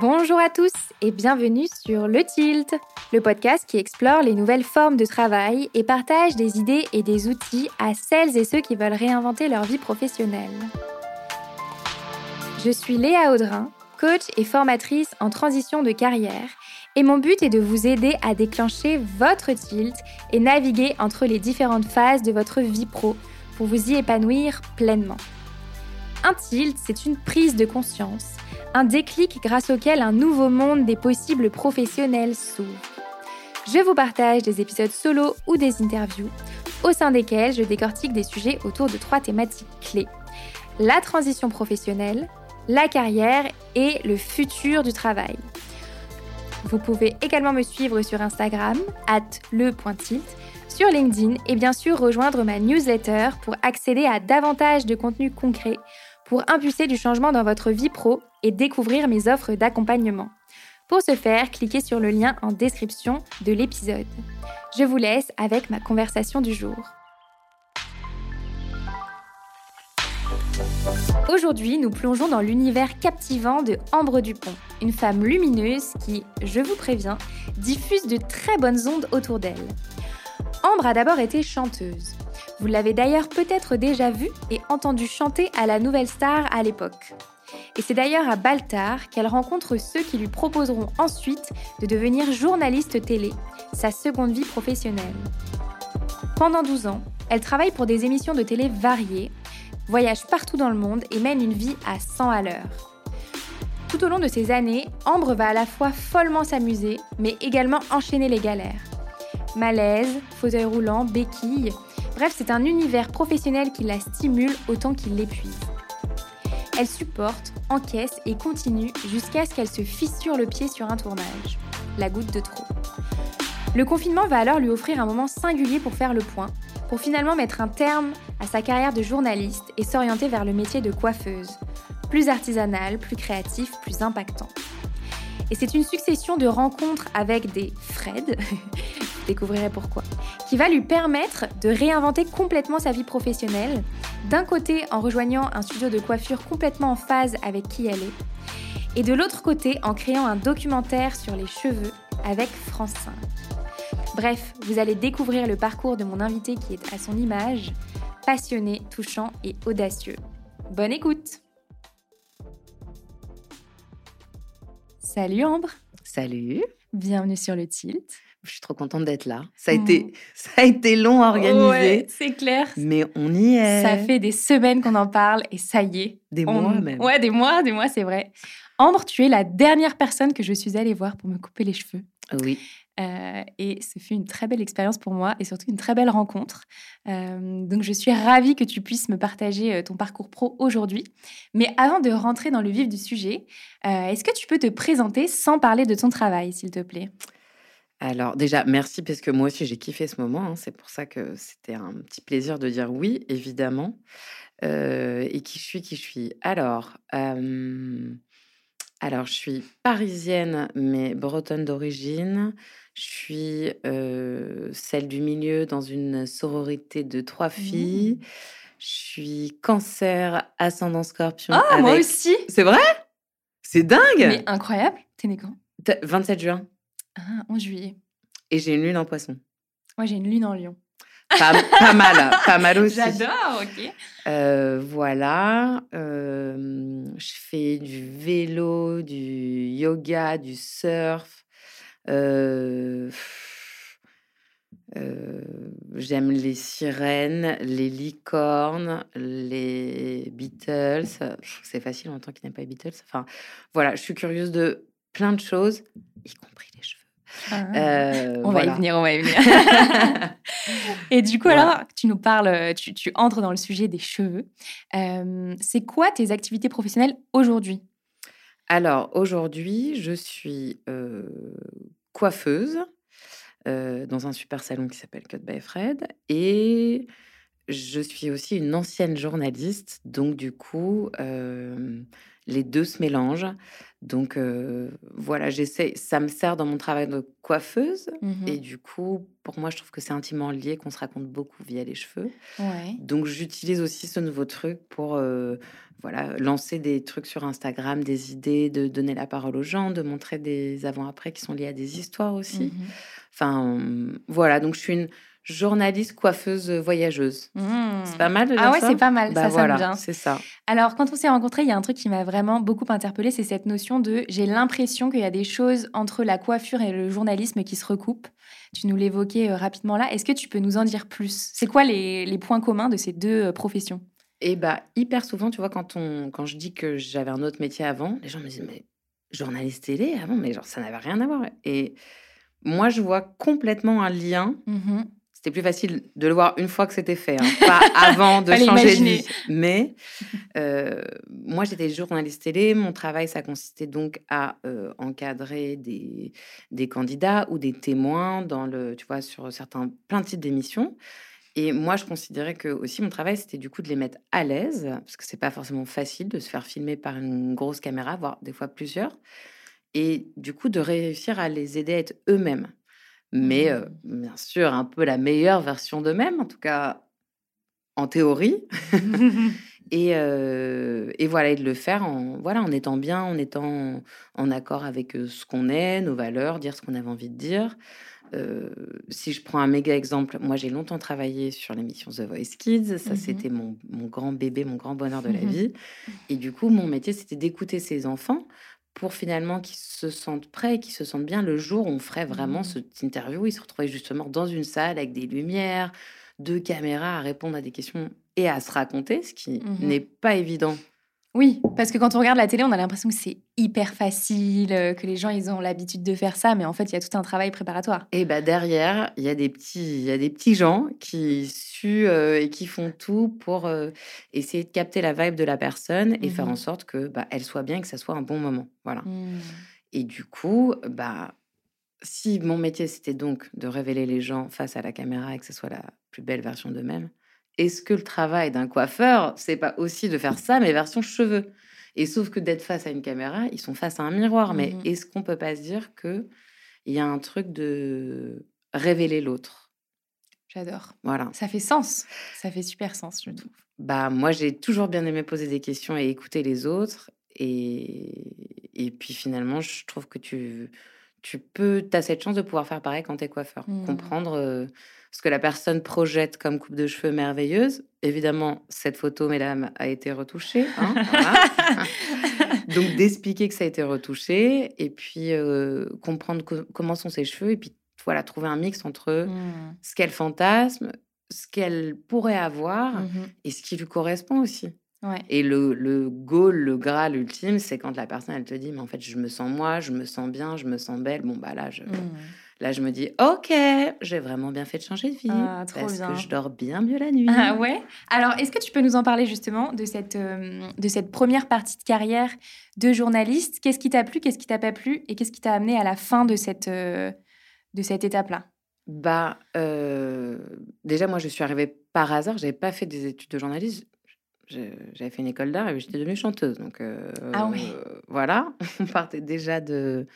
Bonjour à tous et bienvenue sur Le Tilt, le podcast qui explore les nouvelles formes de travail et partage des idées et des outils à celles et ceux qui veulent réinventer leur vie professionnelle. Je suis Léa Audrin, coach et formatrice en transition de carrière, et mon but est de vous aider à déclencher votre tilt et naviguer entre les différentes phases de votre vie pro pour vous y épanouir pleinement. Un tilt, c'est une prise de conscience, un déclic grâce auquel un nouveau monde des possibles professionnels s'ouvre. Je vous partage des épisodes solo ou des interviews, au sein desquels je décortique des sujets autour de trois thématiques clés. La transition professionnelle, la carrière et le futur du travail. Vous pouvez également me suivre sur Instagram, at sur LinkedIn et bien sûr rejoindre ma newsletter pour accéder à davantage de contenu concret, pour impulser du changement dans votre vie pro et découvrir mes offres d'accompagnement. Pour ce faire, cliquez sur le lien en description de l'épisode. Je vous laisse avec ma conversation du jour. Aujourd'hui, nous plongeons dans l'univers captivant de Ambre Dupont, une femme lumineuse qui, je vous préviens, diffuse de très bonnes ondes autour d'elle. Ambre a d'abord été chanteuse. Vous l'avez d'ailleurs peut-être déjà vue et entendue chanter à la Nouvelle Star à l'époque. Et c'est d'ailleurs à Baltar qu'elle rencontre ceux qui lui proposeront ensuite de devenir journaliste télé, sa seconde vie professionnelle. Pendant 12 ans, elle travaille pour des émissions de télé variées, voyage partout dans le monde et mène une vie à 100 à l'heure. Tout au long de ces années, Ambre va à la fois follement s'amuser, mais également enchaîner les galères. Malaise, fauteuil roulant, béquille, bref, c'est un univers professionnel qui la stimule autant qu'il l'épuise. Elle supporte, encaisse et continue jusqu'à ce qu'elle se fissure le pied sur un tournage. La goutte de trop. Le confinement va alors lui offrir un moment singulier pour faire le point, pour finalement mettre un terme à sa carrière de journaliste et s'orienter vers le métier de coiffeuse, plus artisanal, plus créatif, plus impactant. Et c'est une succession de rencontres avec des Fred, découvrirez pourquoi, qui va lui permettre de réinventer complètement sa vie professionnelle, d'un côté en rejoignant un studio de coiffure complètement en phase avec qui elle est, et de l'autre côté en créant un documentaire sur les cheveux avec France 5. Bref, vous allez découvrir le parcours de mon invité qui est à son image, passionné, touchant et audacieux. Bonne écoute Salut Ambre Salut Bienvenue sur le Tilt. Je suis trop contente d'être là. Ça a, été, ça a été long à organiser. Ouais, c'est clair. Mais on y est. Ça fait des semaines qu'on en parle et ça y est. Des on- mois même. Ouais, des mois, des mois, c'est vrai. Ambre, tu es la dernière personne que je suis allée voir pour me couper les cheveux. Oui. Euh, et ce fut une très belle expérience pour moi et surtout une très belle rencontre. Euh, donc je suis ravie que tu puisses me partager euh, ton parcours pro aujourd'hui. Mais avant de rentrer dans le vif du sujet, euh, est-ce que tu peux te présenter sans parler de ton travail, s'il te plaît? Alors déjà, merci parce que moi aussi j'ai kiffé ce moment. hein. C'est pour ça que c'était un petit plaisir de dire oui, évidemment. Euh, et qui je suis, qui je suis. Alors, euh, alors je suis parisienne mais bretonne d'origine. Je suis euh, celle du milieu dans une sororité de trois filles. Je suis cancer, ascendant scorpion. Ah, moi aussi C'est vrai? C'est dingue Mais incroyable T'es né quand? T'as- 27 juin. Ah, 11 juillet. Et j'ai une lune en poisson. Moi, j'ai une lune en lion. Pas, pas mal, pas mal aussi. J'adore, ok. Euh, voilà. euh, je fais du vélo, du yoga, du surf. euh, J'aime les sirènes, les licornes, les Beatles. C'est facile en tant qu'il n'aime pas les Beatles. Enfin, voilà, je suis curieuse de plein de choses, y compris les cheveux. Ah. Euh, on va y venir, on va y venir. Et du coup, Voilà. alors, tu nous parles, tu, tu entres dans le sujet des cheveux. Euh, c'est quoi tes activités professionnelles aujourd'hui? Alors, aujourd'hui, je suis euh, coiffeuse dans un super salon qui s'appelle Cut by Fred. Et je suis aussi une ancienne journaliste. Donc, du coup, les deux se mélangent. Donc euh, voilà, j'essaie, ça me sert dans mon travail de coiffeuse. Mhm. Et du coup, pour moi, je trouve que c'est intimement lié, qu'on se raconte beaucoup via les cheveux. Ouais. Donc j'utilise aussi ce nouveau truc pour euh, voilà, lancer des trucs sur Instagram, des idées, de donner la parole aux gens, de montrer des avant-après qui sont liés à des histoires aussi. Mhm. Enfin, voilà, donc je suis une journaliste coiffeuse voyageuse. Mhm. C'est pas mal de dire Ah ouais, c'est pas mal, Bah ça voilà, sonne bien. c'est ça. Alors, quand on s'est rencontrés, il y a un truc qui m'a vraiment beaucoup interpellée, c'est cette notion de j'ai l'impression qu'il y a des choses entre la coiffure et le journalisme qui se recoupent. Tu nous l'évoquais euh, rapidement là. Est-ce que tu peux nous en dire plus? C'est quoi les, les points communs de ces deux euh, professions? Et bah, hyper souvent, tu vois, quand, on, quand je dis que j'avais un autre métier avant, les gens me disent, mais journaliste télé avant, mais genre, ça n'avait rien à voir. Et moi, je vois complètement un lien. Mhm. C'était plus facile de le voir une fois que c'était fait, hein, pas avant de changer de vie. Mais euh, moi, j'étais journaliste télé. Mon travail, ça consistait donc à euh, encadrer des, des candidats ou des témoins dans le, tu vois, sur certains plein de types d'émissions. Et moi, je considérais que aussi mon travail, c'était du coup de les mettre à l'aise, parce que c'est pas forcément facile de se faire filmer par une grosse caméra, voire des fois plusieurs, et du coup de réussir à les aider à être eux-mêmes. Mais euh, bien sûr, un peu la meilleure version d'eux-mêmes, en tout cas en théorie. Et, euh, et voilà, et de le faire en, voilà, en étant bien, en étant en accord avec ce qu'on est, nos valeurs, dire ce qu'on avait envie de dire. Euh, si je prends un méga exemple, moi j'ai longtemps travaillé sur l'émission The Voice Kids. Ça, Mhm. c'était mon, mon grand bébé, mon grand bonheur de la Mhm. vie. Et du coup, mon métier, c'était d'écouter ces enfants pour finalement qu'ils se sentent prêts, qu'ils se sentent bien le jour où on ferait vraiment Mhm. cette interview. Ils se retrouvaient justement dans une salle avec des lumières, deux caméras à répondre à des questions et à se raconter, ce qui Mhm. n'est pas évident. Oui, parce que quand on regarde la télé, on a l'impression que c'est hyper facile, euh, que les gens ils ont l'habitude de faire ça, mais en fait, il y a tout un travail préparatoire. Et bah derrière, il y a des petits, y a des petits gens qui suent euh, et qui font tout pour euh, essayer de capter la vibe de la personne et faire Mhm. en sorte que bah, elle soit bien et que ça soit un bon moment. Voilà. Hmm. Et du coup, bah si mon métier c'était donc de révéler les gens face à la caméra et que ce soit la plus belle version d'eux-mêmes, est-ce que le travail d'un coiffeur, c'est pas aussi de faire ça mais version cheveux Et sauf que d'être face à une caméra, ils sont face à un miroir. Mais Mhm. est-ce qu'on peut pas se dire que il y a un truc de révéler l'autre? J'adore. Voilà. Ça fait sens. Ça fait super sens, je trouve. Bah moi j'ai toujours bien aimé poser des questions et écouter les autres et et puis finalement je trouve que tu tu peux as cette chance de pouvoir faire pareil quand tu es coiffeur, Mhm. comprendre euh, ce que la personne projette comme coupe de cheveux merveilleuse. Évidemment, cette photo mesdames a été retouchée hein, voilà. Donc d'expliquer que ça a été retouché et puis euh, comprendre co- comment sont ses cheveux et puis voilà, trouver un mix entre Hmm. ce qu'elle fantasme, ce qu'elle pourrait avoir Mhm. et ce qui lui correspond aussi. Ouais. Et le, le goal, le graal ultime, c'est quand la personne, elle te dit, mais en fait, je me sens moi, je me sens bien, je me sens belle. Bon, bah là, je, Hmm. là, je me dis, ok, j'ai vraiment bien fait de changer de vie. Ah, trop parce bien. que je dors bien mieux la nuit. Ah ouais Alors, est-ce que tu peux nous en parler justement de cette, euh, de cette première partie de carrière de journaliste? Qu'est-ce qui t'a plu, qu'est-ce qui t'a pas plu et qu'est-ce qui t'a amené à la fin de cette, euh, de cette étape-là? Bah, euh, déjà, moi, je suis arrivée par hasard. J'avais pas fait des études de journalisme. J'avais fait une école d'art et j'étais devenue chanteuse. Donc, euh, Ah ouais. voilà, on partait déjà de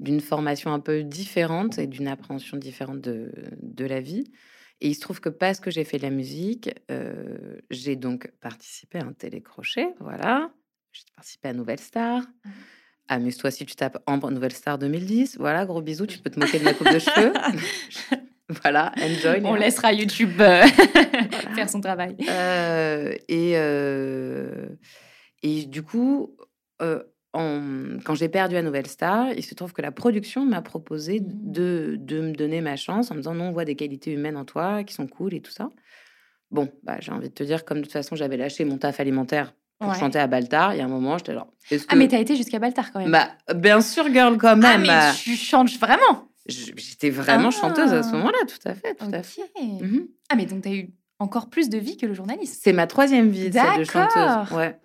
d'une formation un peu différente et d'une appréhension différente de, de la vie. Et il se trouve que parce que j'ai fait de la musique, euh, j'ai donc participé à un télécrochet. Voilà, j'ai participé à Nouvelle Star. Mmh. Amuse-toi si tu tapes Ambre Nouvelle Star 2010. Voilà, gros bisous. Tu peux te moquer de ma coupe de cheveux. voilà, enjoy. On Léa. laissera YouTube euh, faire son travail. Euh, et, euh, et du coup, en- quand j'ai perdu à Nouvelle Star, il se trouve que la production m'a proposé Mhm. de, de me donner ma chance en me disant non, on voit des qualités humaines en toi qui sont cool et tout ça. Bon, bah, j'ai envie de te dire, comme de toute façon, j'avais lâché mon taf alimentaire pour Ouais. chanter à Baltar, il y a un moment, j'étais genre, que. Ah, mais t'as été jusqu'à Baltar quand même. Bah, bien sûr, girl, quand ah, même. mais tu chantes vraiment? J'étais vraiment Ah. chanteuse à ce moment-là, tout à fait, tout à. Mhm. Ah, mais donc t'as eu encore plus de vie que le journaliste. C'est ma troisième vie, celle de chanteuse. D'accord. Ouais.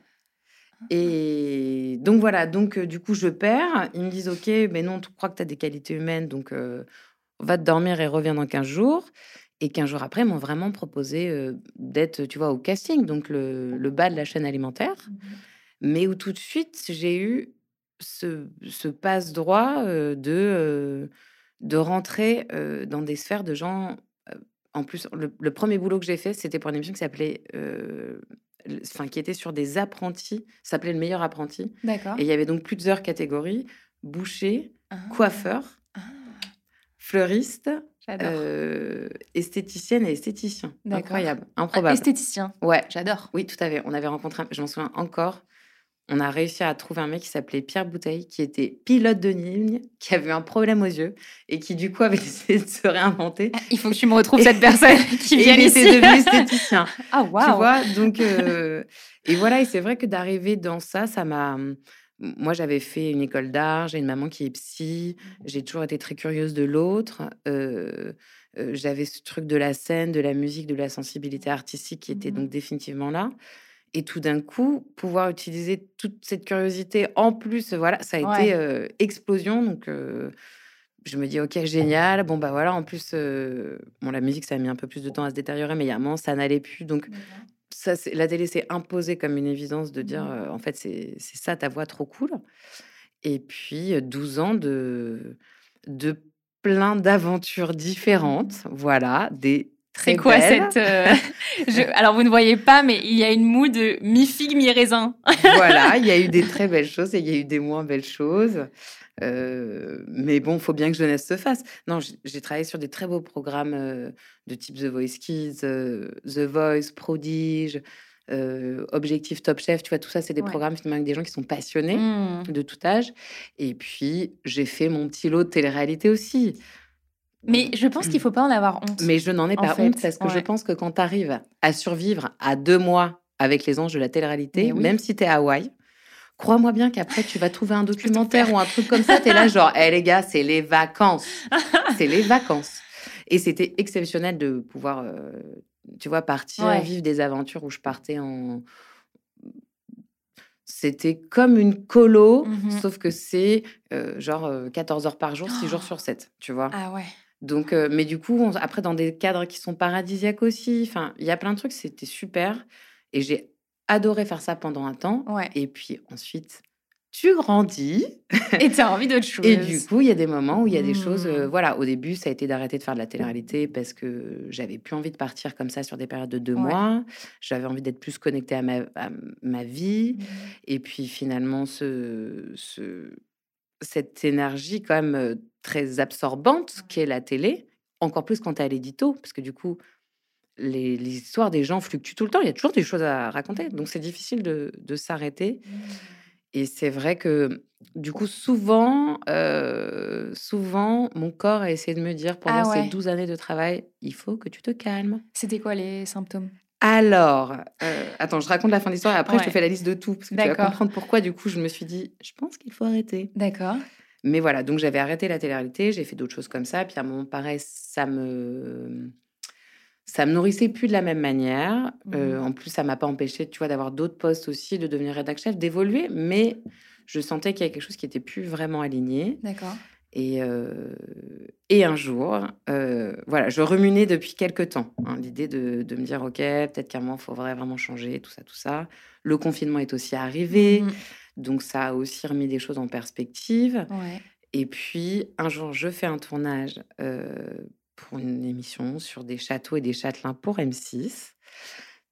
Et donc voilà, donc euh, du coup je perds. Ils me disent ok, mais non, tu crois que tu as des qualités humaines, donc euh, va te dormir et reviens dans 15 jours. Et 15 jours après, ils m'ont vraiment proposé euh, d'être, tu vois, au casting, donc le, le bas de la chaîne alimentaire. mais où tout de suite, j'ai eu ce, ce passe-droit de, de rentrer dans des sphères de gens. en plus, le, premier boulot que j'ai fait, c'était pour une émission qui s'appelait. Enfin, qui était sur des apprentis, s'appelait le meilleur apprenti. D'accord. Et il y avait donc plusieurs catégories boucher, ah. coiffeur, ah. fleuriste, euh, esthéticienne et esthéticien. Incroyable, improbable. esthéticien. Ouais. J'adore. Oui, tout à fait. On avait rencontré, je m'en souviens encore, on a réussi à trouver un mec qui s'appelait Pierre Bouteille, qui était pilote de ligne, qui avait un problème aux yeux et qui du coup avait essayé de se réinventer. Ah, il faut que tu me retrouves cette personne qui vient ici. Il était devenu esthéticien. Ah waouh. Tu vois, donc euh, et voilà, et c'est vrai que d'arriver dans ça, ça m'a moi, j'avais fait une école d'art, j'ai une maman qui est psy, mmh. j'ai toujours été très curieuse de l'autre. j'avais ce truc de la scène, de la musique, de la sensibilité artistique qui était mmh donc définitivement là. Et tout d'un coup, pouvoir utiliser toute cette curiosité en plus, voilà, ça a été explosion. Donc, je me dis, ok, génial. Bon, bah voilà, en plus, bon, la musique, ça a mis un peu plus de temps à se détériorer, mais il y a un moment, ça n'allait plus. Donc, ça, la télé s'est imposée comme une évidence de dire, mmh. en fait, c'est ça ta voix trop cool. Et puis, 12 ans de, de plein d'aventures différentes. Voilà, des c'est quoi cette. Alors, vous ne voyez pas, mais il y a une moue de mi-figue, mi-raisin. voilà, il y a eu des très belles choses et il y a eu des moins belles choses. mais bon, il faut bien que jeunesse se fasse. Non, j'ai travaillé sur des très beaux programmes de type The Voice Kids, The Voice, Prodige, Objectif Top Chef. Tu vois, tout ça, c'est des programmes finalement avec des gens qui sont passionnés mmh. de tout âge. Et puis, j'ai fait mon petit lot de télé-réalité aussi. Mais je pense qu'il ne faut pas en avoir honte. Mais je n'en ai pas honte parce que je pense que quand tu arrives à survivre à deux mois avec les anges de la télé-réalité, même si tu es à Hawaï, crois-moi bien qu'après, tu vas trouver un documentaire ou un truc comme ça. Tu es là, genre, hé les gars, c'est les vacances. c'est les vacances. Et c'était exceptionnel de pouvoir, euh, tu vois, partir, vivre des aventures où je partais en. C'était comme une colo, mmh sauf que c'est euh, genre 14 euh, heures par jour, 6 jours sur 7, tu vois. Ah ouais. Donc, mais du coup, après, dans des cadres qui sont paradisiaques aussi, enfin, il y a plein de trucs, c'était super. Et j'ai adoré faire ça pendant un temps. Et puis ensuite, tu grandis. Et tu as envie d'autre chose. Et du coup, il y a des moments où il y a des choses. Euh, mmh. voilà, au début, ça a été d'arrêter de faire de la télé-réalité parce que j'avais plus envie de partir comme ça sur des périodes de deux mois. J'avais envie d'être plus connectée à ma, ma vie. Mmh. Et puis finalement, ce, ce, cette énergie quand même très absorbante qu'est la télé, encore plus quand tu à l'édito, parce que du coup, les, histoires des gens fluctuent tout le temps. Il y a toujours des choses à raconter. Donc, c'est difficile de, de s'arrêter. Mmh. Et c'est vrai que, du coup, souvent, euh, souvent, mon corps a essayé de me dire pendant ah ces 12 années de travail, il faut que tu te calmes. C'était quoi les symptômes? Alors, euh, attends, je raconte la fin de l'histoire et après je te fais la liste de tout parce que tu vas comprendre pourquoi. Du coup, je me suis dit, je pense qu'il faut arrêter. D'accord. Mais voilà, donc j'avais arrêté la télé-réalité, j'ai fait d'autres choses comme ça. Puis à un moment, pareil, ça me ça me nourrissait plus de la même manière. Euh, mmh. en plus, ça m'a pas empêché, tu vois, d'avoir d'autres postes aussi, de devenir rédacteur chef, d'évoluer. Mais je sentais qu'il y avait quelque chose qui était plus vraiment aligné. D'accord. Et, euh, et un jour, euh, voilà, je remunais depuis quelques temps hein, l'idée de, de, me dire, OK, peut-être qu'à un moment, il faudrait vraiment changer, tout ça, tout ça. Le confinement est aussi arrivé, mmh. donc ça a aussi remis des choses en perspective. Ouais. Et puis, un jour, je fais un tournage pour une émission sur des châteaux et des châtelains pour M6.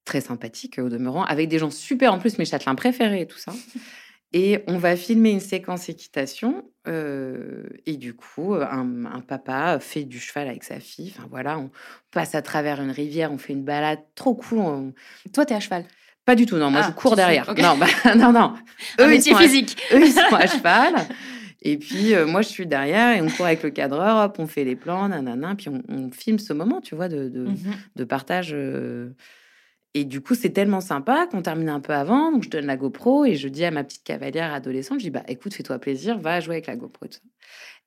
Très sympathique au demeurant, avec des gens super en plus, mes châtelains préférés et tout ça. Et on va filmer une séquence équitation. Euh, et du coup, un, papa fait du cheval avec sa fille. Enfin voilà, on passe à travers une rivière, on fait une balade trop cool. Toi, t'es à cheval? Pas du tout, non. Moi, je ah, cours derrière. Non, bah, non, non. Eux, métier physique. eux, ils sont à cheval. Et puis, euh, moi, je suis derrière et on court avec le cadreur, hop, on fait les plans, nanana, puis on, filme ce moment, tu vois, de, de, mmh partage. Euh. Et du coup, c'est tellement sympa qu'on termine un peu avant. Donc, je donne la GoPro et je dis à ma petite cavalière adolescente, je dis, bah, écoute, fais-toi plaisir, va jouer avec la GoPro.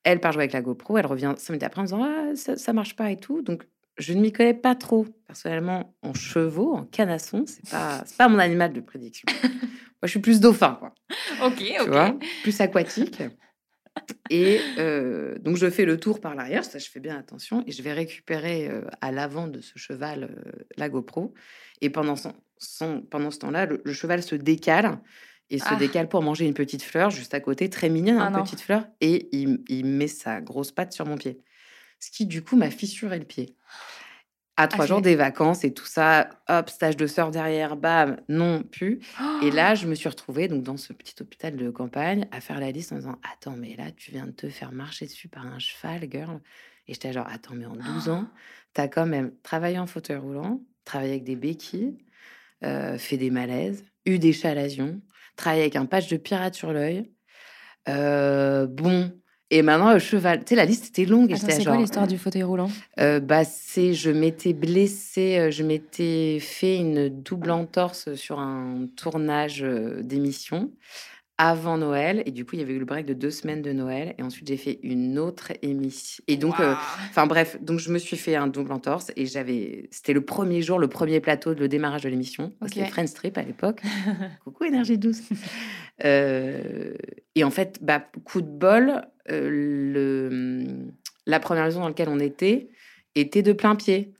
Elle part jouer avec la GoPro, elle revient cinq minutes après en disant, ah, ça, ça marche pas et tout. Donc, je ne m'y connais pas trop, personnellement, en chevaux, en canasson. C'est pas, pas mon animal de prédiction. Moi, je suis plus dauphin, quoi. Ok, ok. plus aquatique. Et euh, donc, je fais le tour par l'arrière, ça, je fais bien attention, et je vais récupérer euh, à l'avant de ce cheval euh, la GoPro. Et pendant, son, pendant ce temps-là, le, cheval se décale et se Ah. décale pour manger une petite fleur juste à côté, très mignonne, Ah une non. petite fleur, et il, il met sa grosse patte sur mon pied. Ce qui, du coup, m'a fissuré le pied. À trois c'est- jours des vacances et tout ça, hop, stage de sœur derrière, bam, non, plus. Et là, je me suis retrouvée donc, dans ce petit hôpital de campagne à faire la liste en disant Attends, mais là, tu viens de te faire marcher dessus par un cheval, girl. Et j'étais genre Attends, mais en 12 ans, t'as quand même travaillé en fauteuil roulant, travaillé avec des béquilles, euh, fait des malaises, eu des chalazions, travaillé avec un patch de pirate sur l'œil. Euh, bon. Et maintenant, le cheval. Tu sais, la liste était longue. Attends, c'est genre, quoi l'histoire du fauteuil roulant? Euh, bah, c'est, je m'étais blessée, euh, je m'étais fait une double entorse sur un tournage euh, d'émission avant Noël. Et du coup, il y avait eu le break de deux semaines de Noël. Et ensuite, j'ai fait une autre émission. Et donc, euh, enfin bref, donc je me suis fait un double entorse. Et j'avais, c'était le premier jour, le premier plateau, le démarrage de l'émission. Ok. C'était Friends Trip à l'époque. Coucou énergie douce. Euh, et en fait, bah, coup de bol, euh, le, la première maison dans laquelle on était était de plein pied.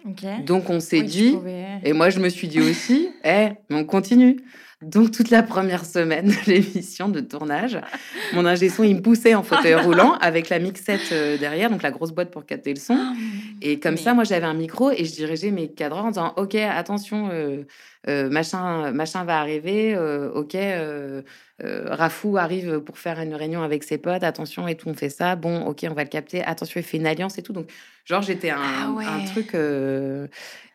Donc on s'est Oui, dit, pouvais- et moi je me suis dit aussi, eh, mais on continue. Donc toute la première semaine de l'émission de tournage, mon ingé son il me poussait en fauteuil roulant avec la mixette euh, derrière, donc la grosse boîte pour capter le son. Et comme Mais- ça, moi, j'avais un micro et je dirigeais mes cadreurs en disant Ok, attention, euh, euh, machin, machin va arriver. euh, ok, Rafou arrive pour faire une réunion avec ses potes. Attention, et tout, on fait ça. Bon, ok, on va le capter. Attention, il fait une alliance et tout. Donc, genre, j'étais un, Ah ouais. un truc.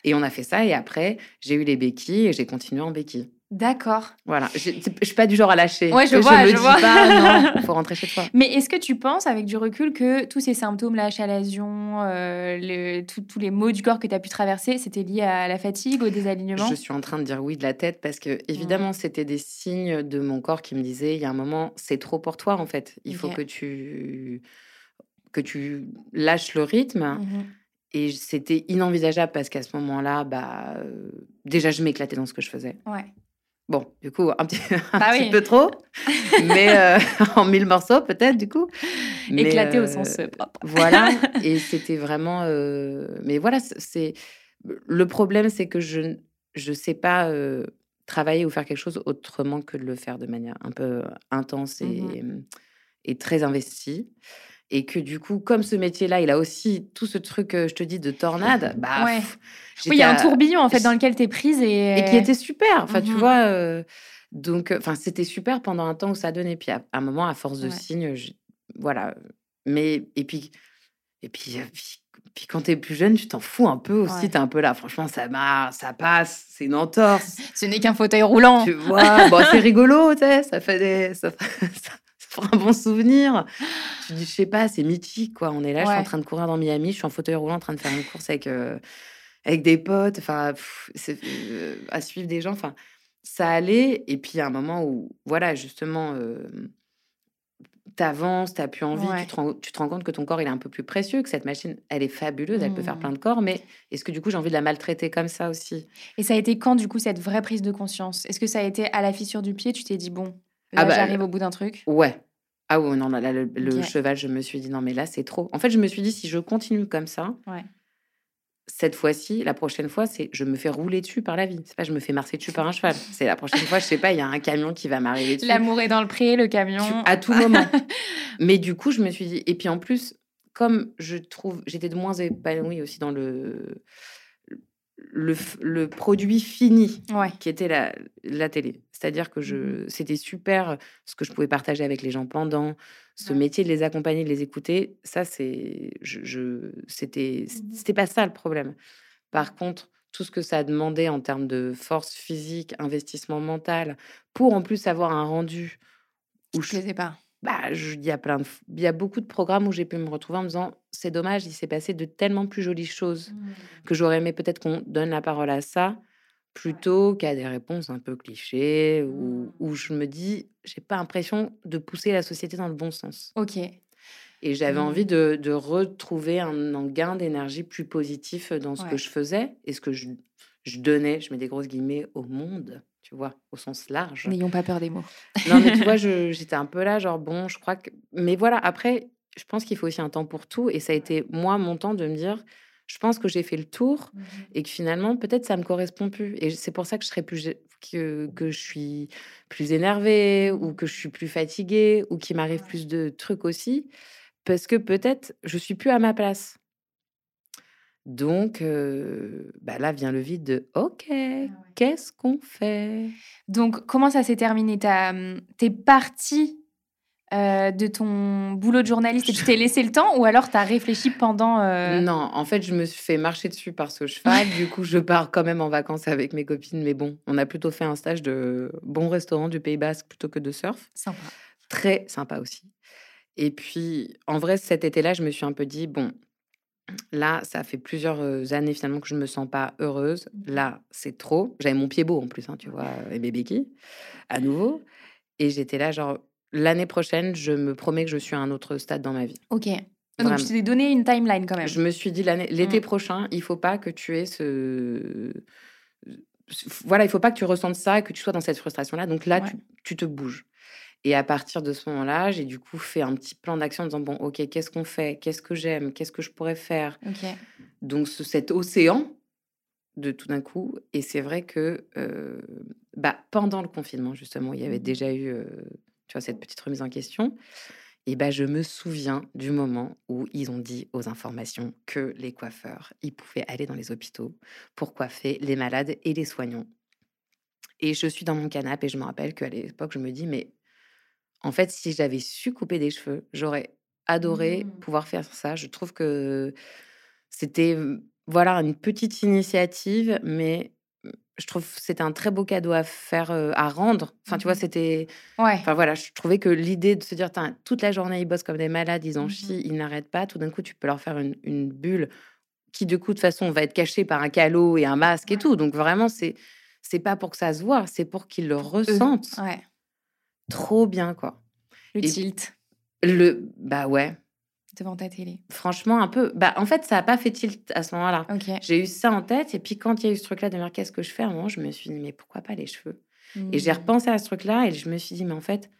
et on a fait ça. Et après, j'ai eu les béquilles et j'ai continué en béquilles. D'accord. Voilà. J'ai- Je suis pas du genre à lâcher. Ouais, je vois, me je dis vois. pas, non, faut rentrer chez toi. Mais est-ce que tu penses, avec du recul, que tous ces symptômes, la chalazion, euh, le- tout- tous les maux du corps que tu as pu traverser, c'était lié à la fatigue, au désalignement? Je suis en train de dire oui de la tête parce que évidemment c'était des signes de mon corps qui me disaient il y a un moment c'est trop pour toi en fait il faut que tu que tu lâches le rythme Mhm. et c'était inenvisageable parce qu'à ce moment-là bah euh, déjà je m'éclatais dans ce que je faisais Ouais. Bon du coup un petit, un Bah petit oui. peu trop mais euh, en mille morceaux peut-être du coup Mais, Éclaté au euh, sens euh, propre. voilà, et c'était vraiment. euh, Mais voilà, c'est le problème, c'est que je ne sais pas travailler ou faire quelque chose autrement que de le faire de manière un peu intense et, Mhm. et très investie. Et que du coup, comme ce métier-là, il a aussi tout ce truc, euh, je te dis, de tornade, bah, Ouais. pff, Oui, il y a un tourbillon en fait dans lequel tu es prise et. et qui était super. Enfin, tu Mhm. vois. euh, donc, euh, enfin, c'était super pendant un temps où ça donnait. Puis à, un moment, à force de Ouais. signes, voilà. Mais et puis et puis, euh, puis, puis quand t'es plus jeune, tu t'en fous un peu aussi. Ouais. T'es un peu là. Franchement, ça marche, ça passe. C'est une entorse. Ce n'est qu'un fauteuil roulant. tu vois. Bon, c'est rigolo, tu sais. Ça fait des, ça, fait- ça un bon souvenir. Tu dis, je sais pas, c'est mythique, quoi. On est là, je suis en train de courir dans Miami, je suis en fauteuil roulant, en train de faire une course avec, euh, avec des potes, enfin, euh, à suivre des gens, enfin, ça allait. Et puis, il y a un moment où, voilà, justement, euh, t'avances, t'as plus envie, Ouais. tu, te rends, tu te rends compte que ton corps, il est un peu plus précieux, que cette machine, elle est fabuleuse, elle peut faire Mm. plein de corps, mais est-ce que du coup, j'ai envie de la maltraiter comme ça aussi? Et ça a été quand du coup cette vraie prise de conscience? Est-ce que ça a été à la fissure du pied? Tu t'es dit bon, là Ah bah, j'arrive au bout d'un truc. Ouais. Ah ouais, non, là, là, le, cheval, je me suis dit, non, mais là, c'est trop. En fait, je me suis dit, si je continue comme ça, Ouais. cette fois-ci, la prochaine fois, c'est je me fais rouler dessus par la vie. C'est pas je me fais marcher dessus par un cheval. C'est la prochaine fois, je sais pas, il y a un camion qui va m'arriver dessus. L'amour est dans le pré, le camion. à tout moment. Mais du coup, je me suis dit, et puis en plus, comme je trouve, j'étais de moins épanouie aussi dans le, le, produit fini Ouais. qui était la, la télé. C'est-à-dire que Mmh je, c'était super ce que je pouvais partager avec les gens pendant, ce Ouais. métier de les accompagner, de les écouter. Ça, c'est, je, je- c'était, Mmh c'était pas ça le problème. Par contre, tout ce que ça a demandé en termes de force physique, investissement mental, pour en plus avoir un rendu où Je je, plaisais pas. Bah, il y a plein de, il y a beaucoup de programmes où j'ai pu me retrouver en me disant, c'est dommage, il s'est passé de tellement plus jolies choses que j'aurais aimé peut-être qu'on donne la parole à ça plutôt qu'à des réponses un peu clichés Mmh. où, où je me dis j'ai pas l'impression de pousser la société dans le bon sens Ok. et j'avais Mmh. envie de, de retrouver un, un gain d'énergie plus positif dans ce Ouais. que je faisais et ce que je, je donnais je mets des grosses guillemets au monde tu vois au sens large N'ayons pas peur des mots. non, mais tu vois, j'étais un peu là, genre, bon, je crois que. Mais voilà, après, je pense qu'il faut aussi un temps pour tout. Et ça a été, moi, mon temps de me dire, je pense que j'ai fait le tour et que finalement, peut-être ça me correspond plus. Et c'est pour ça que je serais plus que, que je suis plus énervée ou que je suis plus fatiguée ou qu'il m'arrive plus de trucs aussi parce que peut-être je suis plus à ma place. Donc, bah là vient le vide de OK, ah qu'est-ce qu'on fait? Donc, comment ça s'est terminé? T'es partie de ton boulot de journaliste et tu t'es laissé le temps ou alors tu as réfléchi pendant. Non, en fait, je me suis fait marcher dessus par ce cheval. du coup, je pars quand même en vacances avec mes copines. Mais bon, on a plutôt fait un stage de bon restaurant du Pays Basque plutôt que de surf. Sympa. Très sympa aussi. Et puis, en vrai, cet été-là, je me suis un peu dit, bon, Là, ça fait plusieurs années finalement que je ne me sens pas heureuse. Mmh là, c'est trop. J'avais mon pied beau en plus, hein, tu vois, et bébé qui, à nouveau. Et j'étais là, genre, l'année prochaine, je me promets que je suis à un autre stade dans ma vie. Ok. Donc, je t'ai donné une timeline quand même. Je me suis dit, l'été mmh. prochain, il faut pas que tu aies ce. Voilà, il faut pas que tu ressentes ça et que tu sois dans cette frustration-là. Donc là, tu te bouges. Et à partir de ce moment-là, j'ai du coup fait un petit plan d'action en disant bon, ok, qu'est-ce qu'on fait? Qu'est-ce que j'aime? Qu'est-ce que je pourrais faire? Donc cet océan de tout d'un coup. Et c'est vrai que euh, bah, pendant le confinement, justement, il y avait déjà eu euh, tu vois, cette petite remise en question. Et bah, je me souviens du moment où ils ont dit aux informations que les coiffeurs, ils pouvaient aller dans les hôpitaux pour coiffer les malades et les soignants. Et je suis dans mon canapé et je me rappelle qu'à l'époque, je me dis, mais en fait, si j'avais su couper des cheveux, j'aurais adoré mmh. pouvoir faire ça. Je trouve que c'était mmh, voilà une petite initiative, mais mmh, je trouve que c'était un très beau cadeau à faire, à rendre. Enfin, tu vois, c'était. Ouais. Enfin, voilà, je trouvais que l'idée de se dire, toute la journée, ils bossent comme des malades, ils en chient, ils n'arrêtent pas. Tout d'un coup, tu peux leur faire une, bulle qui, de coup, de toute façon, va être cachée par un calot et un masque et tout. Donc, vraiment, c'est c'est pas pour que ça se voit, c'est pour qu'ils le ressentent. Ouais trop bien, quoi. Le tilt. Le, bah ouais. Devant ta télé. Franchement, un peu. Bah, en fait, ça n'a pas fait tilt à ce moment-là. J'ai eu ça en tête. Et puis, quand il y a eu ce truc-là de me dire qu'est-ce que je fais, à un moment, je me suis dit, mais pourquoi pas les cheveux? Et j'ai mmh. repensé à ce truc-là et je me suis dit, mais en fait,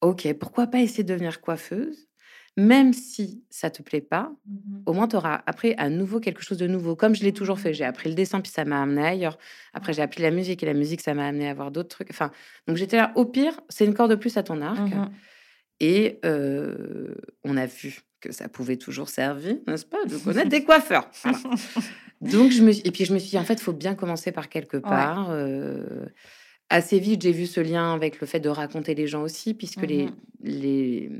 ok, pourquoi pas essayer de devenir coiffeuse? Même si ça te plaît pas, mmh au moins tu auras appris à nouveau quelque chose de nouveau. Comme je l'ai toujours fait, j'ai appris le dessin puis ça m'a amené ailleurs. Après j'ai appris la musique et la musique ça m'a amené à voir d'autres trucs. Enfin, donc j'étais là. Au pire, c'est une corde de plus à ton arc. Mmh et on a vu que ça pouvait toujours servir, n'est-ce pas, de connaître des coiffeurs. Donc je me et puis je me suis dit en fait, il faut bien commencer par quelque part. assez vite, j'ai vu ce lien avec le fait de raconter les gens aussi, puisque les, mmh les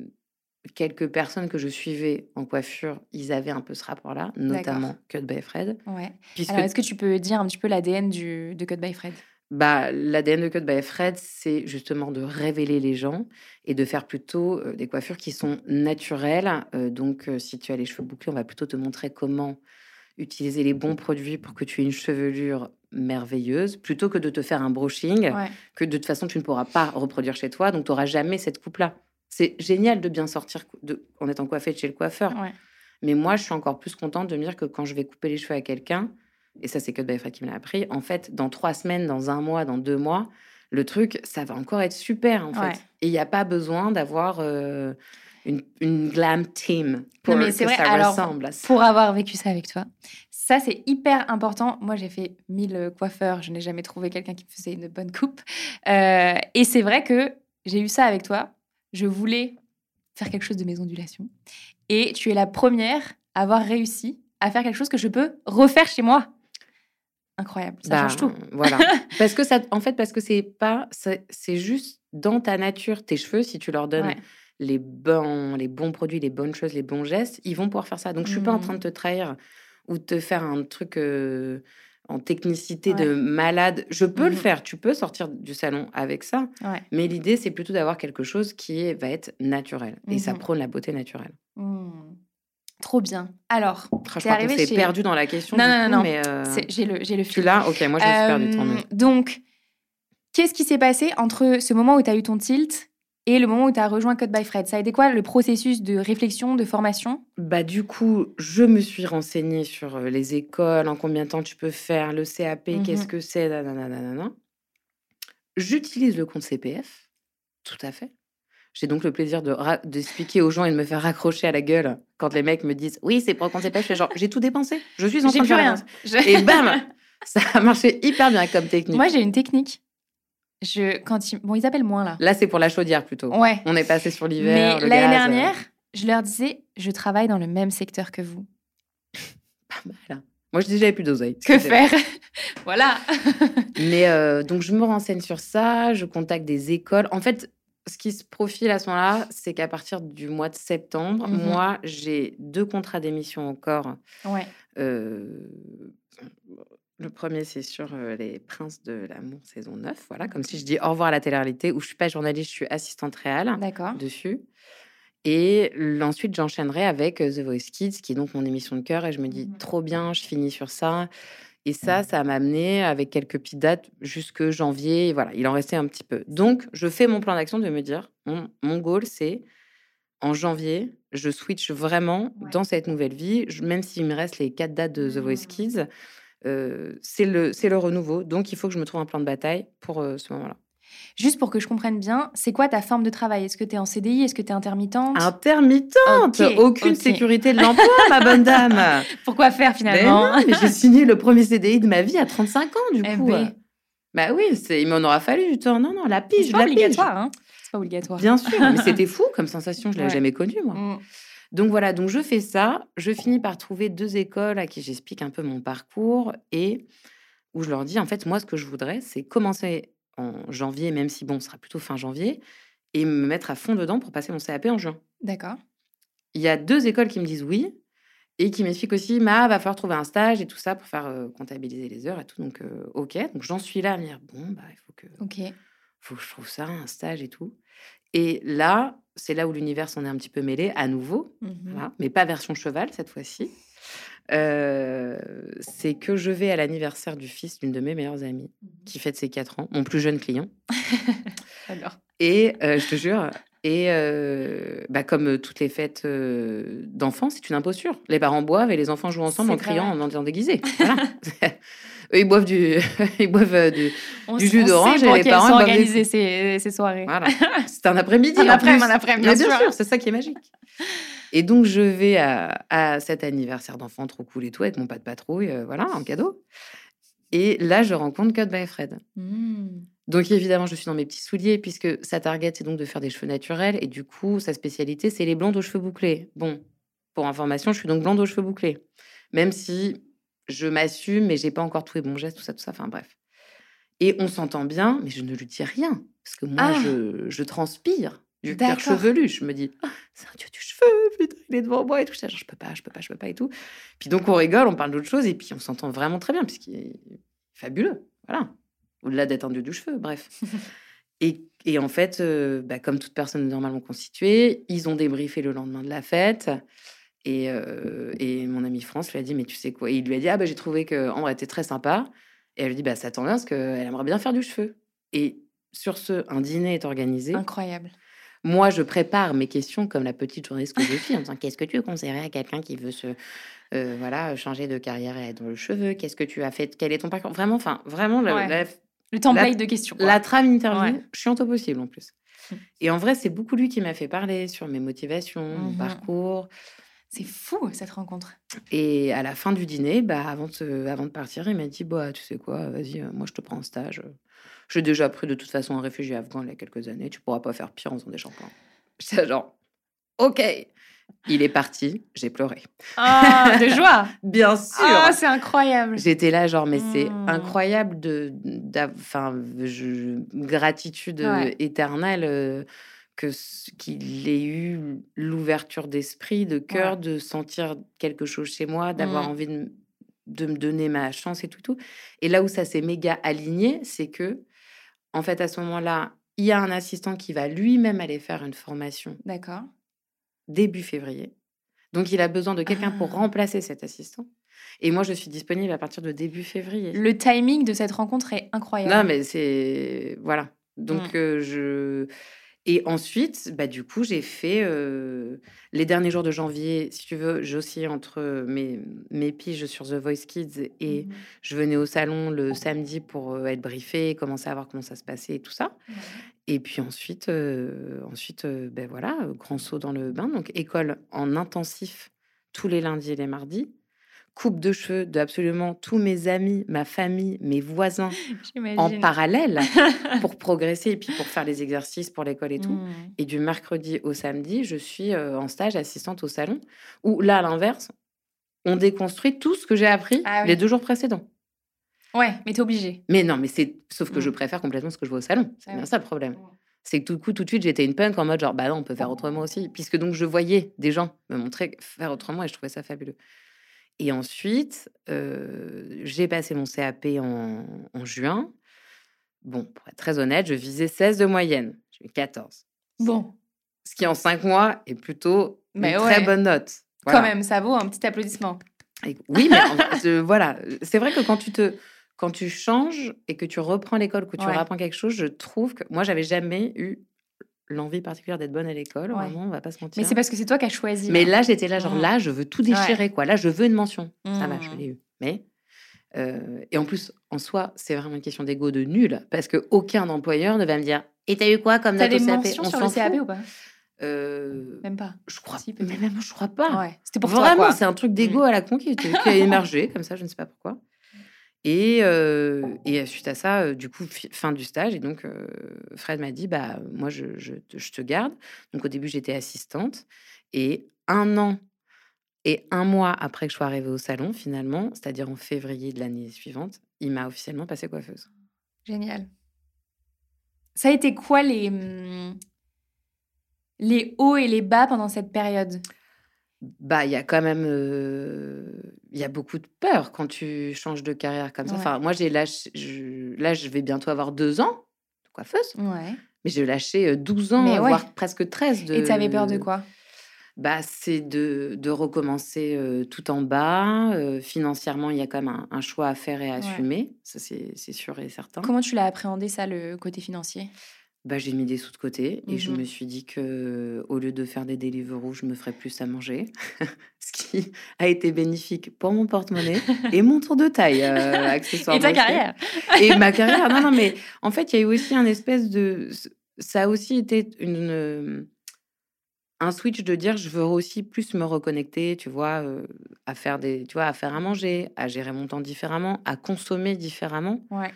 quelques personnes que je suivais en coiffure, ils avaient un peu ce rapport-là, notamment Cut by Fred. Ouais. Alors, est-ce que tu peux dire un petit peu l'ADN de Cut by Fred? Bah, L'ADN de Cut by Fred, c'est justement de révéler les gens et de faire plutôt euh, des coiffures qui sont naturelles. Euh, donc, euh, si tu as les cheveux bouclés, on va plutôt te montrer comment utiliser les bons produits pour que tu aies une chevelure merveilleuse, plutôt que de te faire un brushing que de toute façon tu ne pourras pas reproduire chez toi. Donc, tu n'auras jamais cette coupe-là. C'est génial de bien sortir de, en étant coiffée chez le coiffeur. Mais moi, je suis encore plus contente de me dire que quand je vais couper les cheveux à quelqu'un, et ça, c'est que Baïfra qui me l'a appris, en fait, dans trois semaines, dans un mois, dans deux mois, le truc, ça va encore être super, en fait. Et il n'y a pas besoin d'avoir euh, une, glam team pour mais que vrai, ça alors, ressemble à ça. Pour avoir vécu ça avec toi, ça, c'est hyper important. Moi, j'ai fait mille coiffeurs. Je n'ai jamais trouvé quelqu'un qui me faisait une bonne coupe. Euh, et c'est vrai que j'ai eu ça avec toi je voulais faire quelque chose de mes ondulations. Et tu es la première à avoir réussi à faire quelque chose que je peux refaire chez moi. Incroyable, ça change tout. Bah, voilà. parce que ça, en fait, parce que c'est pas, c'est juste dans ta nature, tes cheveux, si tu leur donnes les bons, les bons produits, les bonnes choses, les bons gestes, ils vont pouvoir faire ça. Donc, je suis pas en train de mmh. te trahir ou de te faire un truc. Euh, en technicité de malade. Je peux le mmh faire, tu peux sortir du salon avec ça. Mais l'idée, c'est plutôt d'avoir quelque chose qui va être naturel. Et ça mmh prône la beauté naturelle. Mmh. Trop bien. Alors, je crois qu'on perdu dans la question. Non, non, non, mais euh, j'ai le, j'ai le fil. Tu l'as Ok, moi je me suis perdu. Donc, qu'est-ce qui s'est passé entre ce moment où tu as eu ton tilt et le moment où tu as rejoint Code by Fred. Ça a été quoi le processus de réflexion, de formation? Bah du coup, je me suis renseignée sur euh, les écoles, en combien de temps tu peux faire, le CAP, mmh qu'est-ce que c'est, J'utilise le compte CPF, tout à fait. J'ai donc le plaisir de d'expliquer aux gens et de me faire raccrocher à la gueule quand les mecs me disent oui, c'est pour. Je fais genre, j'ai tout dépensé. Je suis en J'ai train de plus faire rien. rien. Je- Et bam, ça a marché hyper bien comme technique. Moi, j'ai une technique. Je, quand ils... Bon, ils appellent moins là. Là, c'est pour la chaudière plutôt. Ouais. On est passé sur l'hiver. Mais l'année euh, dernière, je leur disais, je travaille dans le même secteur que vous. pas mal. Moi, je dis j'avais plus d'oseille. Que faire? Voilà. Mais euh, donc, je me renseigne sur ça, je contacte des écoles. En fait, ce qui se profile à ce moment-là, c'est qu'à partir du mois de septembre, Mhm. moi, j'ai deux contrats d'émission encore. Ouais. Euh, le premier, c'est sur euh, Les Princes de l'amour, saison 9. Voilà, comme si je dis au revoir à la télé-réalité, où je suis pas journaliste, je suis assistante réelle D'accord. dessus. Et ensuite, j'enchaînerai avec euh, The Voice Kids, qui est donc mon émission de cœur. Et je me dis, Mhm. trop bien, je finis sur ça. Et ça, ça m'a amené avec quelques petites dates jusque janvier. Et voilà, il en restait un petit peu. Donc, je fais mon plan d'action de me dire, mon, mon goal, c'est en janvier, je switch vraiment Ouais. dans cette nouvelle vie. Je- même s'il me reste les quatre dates de The Voice Mhm. Kids, euh, c'est le, c'est le renouveau. Donc, il faut que je me trouve un plan de bataille pour euh, ce moment-là. Juste pour que je comprenne bien, c'est quoi ta forme de travail? Est-ce que tu es en CDI Est-ce que tu es intermittente Intermittente, aucune sécurité de l'emploi, ma bonne dame. Pourquoi faire Mais finalement? j'ai signé le premier CDI de ma vie à 35 ans, du Eh coup. ben. euh. Bah oui, il m'en aura fallu du temps. Non, non, la pige, pas la pige. obligatoire, hein C'est pas obligatoire. Bien sûr, mais c'était fou comme sensation, je l'avais Ouais. jamais connue, moi. Mm. Donc voilà, donc je fais ça. Je finis par trouver deux écoles à qui j'explique un peu mon parcours et où je leur dis, en fait, moi, ce que je voudrais, c'est commencer en janvier, même si, bon, ce sera plutôt fin janvier, et me mettre à fond dedans pour passer mon CAP en juin. D'accord. Il y a deux écoles qui me disent oui et qui m'expliquent aussi, ma, va falloir trouver un stage et tout ça pour faire euh, comptabiliser les heures et tout. Donc, euh, ok. Donc, j'en suis là à me dire, bon, bah, il faut que, Ok. faut que je trouve ça, un stage et tout. Et là, c'est là où l'univers s'en est un petit peu mêlé à nouveau, Mhm. voilà, mais pas version cheval cette fois-ci. Euh, c'est que je vais à l'anniversaire du fils d'une de mes meilleures amies qui fête ses 4 ans, mon plus jeune client. Alors. Et euh, je te jure, et euh, bah, comme toutes les fêtes d'enfants, c'est une imposture. Les parents boivent et les enfants jouent ensemble en criant en déguisés. Voilà. Eux, ils boivent du, ils boivent euh, du. On, Du s- jus d'orange et les parents, ils boivent des organisées ces, ces soirées. Voilà. C'est un après-midi. Un après-midi, Mais bien bien sûr. c'est ça qui est magique. Et donc, je vais à, à cet anniversaire d'enfant trop cool et tout, avec mon pas de patrouille, euh, voilà, en cadeau. Et là, je rencontre Code by Fred. Mm. Donc évidemment, je suis dans mes petits souliers puisque sa target, c'est donc de faire des cheveux naturels. Et du coup, sa spécialité, c'est les blondes aux cheveux bouclés. Bon, pour information, je suis donc blonde aux cheveux bouclés. Même si je m'assume, mais j'ai pas encore tous les bons gestes, tout ça, tout ça. Enfin bref. Et on s'entend bien, mais je ne lui dis rien. Parce que moi, Ah. je, je transpire du D'accord. chevelu. Je me dis, Ah, c'est un dieu du cheveu, putain, il est devant moi et tout. Je, dis, je peux pas, je peux pas, je peux pas et tout. Puis donc, on rigole, on parle d'autre chose et puis on s'entend vraiment très bien puisqu'il est fabuleux. Voilà. Au-delà d'être un dieu du cheveu, bref. et, et en fait, euh, bah, comme toute personne normalement constituée, ils ont débriefé le lendemain de la fête. Et, euh, et mon ami France lui a dit, mais tu sais quoi? Et il lui a dit, ah bah j'ai trouvé que Ambre était très sympa. Et elle lui dit, bah ça tombe bien parce qu'elle aimerait bien faire du cheveu. Et sur ce, un dîner est organisé. Incroyable. Moi, je prépare mes questions comme la petite journaliste que je suis en disant qu'est-ce que tu conseillerais à quelqu'un qui veut se euh, voilà changer de carrière et être dans le cheveu? Qu'est-ce que tu as fait? Quel est ton parcours? Vraiment, enfin, vraiment, la, Ouais. la- Le template de questions. quoi. la trame interview, Ouais. chiante au possible en plus. Mm. Et en vrai, c'est beaucoup lui qui m'a fait parler sur mes motivations, mon Mhm. parcours. C'est fou cette rencontre. Et à la fin du dîner, bah, avant, de, avant de partir, il m'a dit bah, Tu sais quoi, vas-y, euh, moi je te prends en stage. J'ai déjà pris de toute façon un réfugié afghan il y a quelques années, tu pourras pas faire pire en faisant des shampoings. J'étais genre Ok. Il est parti, j'ai pleuré. Ah, de joie. Bien sûr Ah, c'est incroyable. J'étais là, genre, mais c'est Mm. incroyable de, enfin, gratitude euh, Ouais. éternelle euh, que qu'il ait eu l'ouverture d'esprit, de cœur, Ouais. de sentir quelque chose chez moi, d'avoir Mm. envie de, de me donner ma chance et tout, tout. Et là où ça s'est méga aligné, c'est que, en fait, à ce moment-là, il y a un assistant qui va lui-même aller faire une formation D'accord. début février. Donc, il a besoin de quelqu'un pour Ah. remplacer cet assistant. Et moi, je suis disponible à partir de début février. Le timing de cette rencontre est incroyable. Non, mais c'est. Voilà. Donc, Mm. euh, je. Et ensuite, bah, du coup, j'ai fait euh, les derniers jours de janvier, si tu veux, j'oscillais entre mes, mes piges sur The Voice Kids et Mhm. je venais au salon le samedi pour euh, être briefée, commencer à voir comment ça se passait et tout ça. Et puis ensuite, euh, ensuite euh, ben voilà, grand saut dans le bain. Donc, école en intensif tous les lundis et les mardis. Coupe de cheveux de absolument tous mes amis, ma famille, mes voisins en parallèle pour progresser et puis pour faire les exercices pour l'école et tout. Mm. Et du mercredi au samedi, je suis euh, en stage assistante au salon, où là, à l'inverse, on déconstruit tout ce que j'ai appris Ah oui. les deux jours précédents. Ouais, mais t'es obligé. Mais non, mais c'est sauf que je Mm. préfère complètement ce que je vois au salon. C'est Ah bien oui. ça le problème. C'est que tout coup, tout de suite, j'étais une punk en mode genre, bah non, on peut faire autrement aussi. Puisque donc, je voyais des gens me montrer faire autrement et je trouvais ça fabuleux. Et ensuite, euh, j'ai passé mon CAP en, en juin. Bon, pour être très honnête, je visais 16 de moyenne. J'ai eu 14. Bon, Ce qui, en 5 mois, est plutôt Mais une ouais. très bonne note. Voilà. quand même, ça vaut un petit applaudissement. Et- Oui, mais en fait, euh, voilà, c'est vrai que quand tu te quand tu changes et que tu reprends l'école, que tu Ouais. apprends quelque chose, je trouve que moi j'avais jamais eu l'envie particulière d'être bonne à l'école. Ouais. Vraiment, on va pas se mentir. Mais c'est parce que c'est toi qui as choisi. Mais hein. là, j'étais là, genre là, je veux tout déchirer, quoi. Là, je veux une mention. Ça va, je Mm. l'ai eu. Mais euh, et en plus, en soi, c'est vraiment une question d'ego de nul, parce que aucun employeur ne va me dire. Et t'as eu quoi comme T'as note des au CAP mentions On sur le CAP ou pas? Euh, Même pas. Je crois. Si, mais même je crois pas. Ouais, c'était pour Vraiment, c'est un truc d'ego à la con qui a émergé, comme ça, je ne sais pas pourquoi. Et, euh, et suite à ça, euh, du coup, fi- fin du stage. Et donc, euh, Fred m'a dit, bah, moi, je, je je te garde. Donc, au début, j'étais assistante. Et un an et un mois après que je sois arrivée au salon, finalement, c'est-à-dire en février de l'année suivante, il m'a officiellement passé coiffeuse. Génial. Ça a été quoi les, hum, les hauts et les bas pendant cette période? Bah, il y a quand même, il y a beaucoup de peur quand tu changes de carrière comme ça. Ouais. Enfin, moi, j'ai lâché, je- là, je vais bientôt avoir deux ans de coiffeuse, Ouais. mais j'ai lâché euh, 12 ans, ouais. voire presque 13 de. Et t'avais peur de quoi? Bah, c'est de, de recommencer euh, tout en bas. Euh, financièrement, il y a quand même un, un choix à faire et à Ouais. assumer. Ça, c'est c'est sûr et certain. Comment tu l'as appréhendé ça, le côté financier? Bah, j'ai mis des sous de côté et je Mhm. me suis dit que au lieu de faire des Deliveroo, je me ferais plus à manger. Ce qui a été bénéfique pour mon porte-monnaie et mon tour de taille, euh, accessoirement. Et ta carrière Et ma carrière. Non, non, mais en fait, il y a eu aussi un espèce de. Ça a aussi été une. Un switch de dire je veux aussi plus me reconnecter, tu vois, euh, à faire des, tu vois, à faire à manger, à gérer mon temps différemment, à consommer différemment Ouais.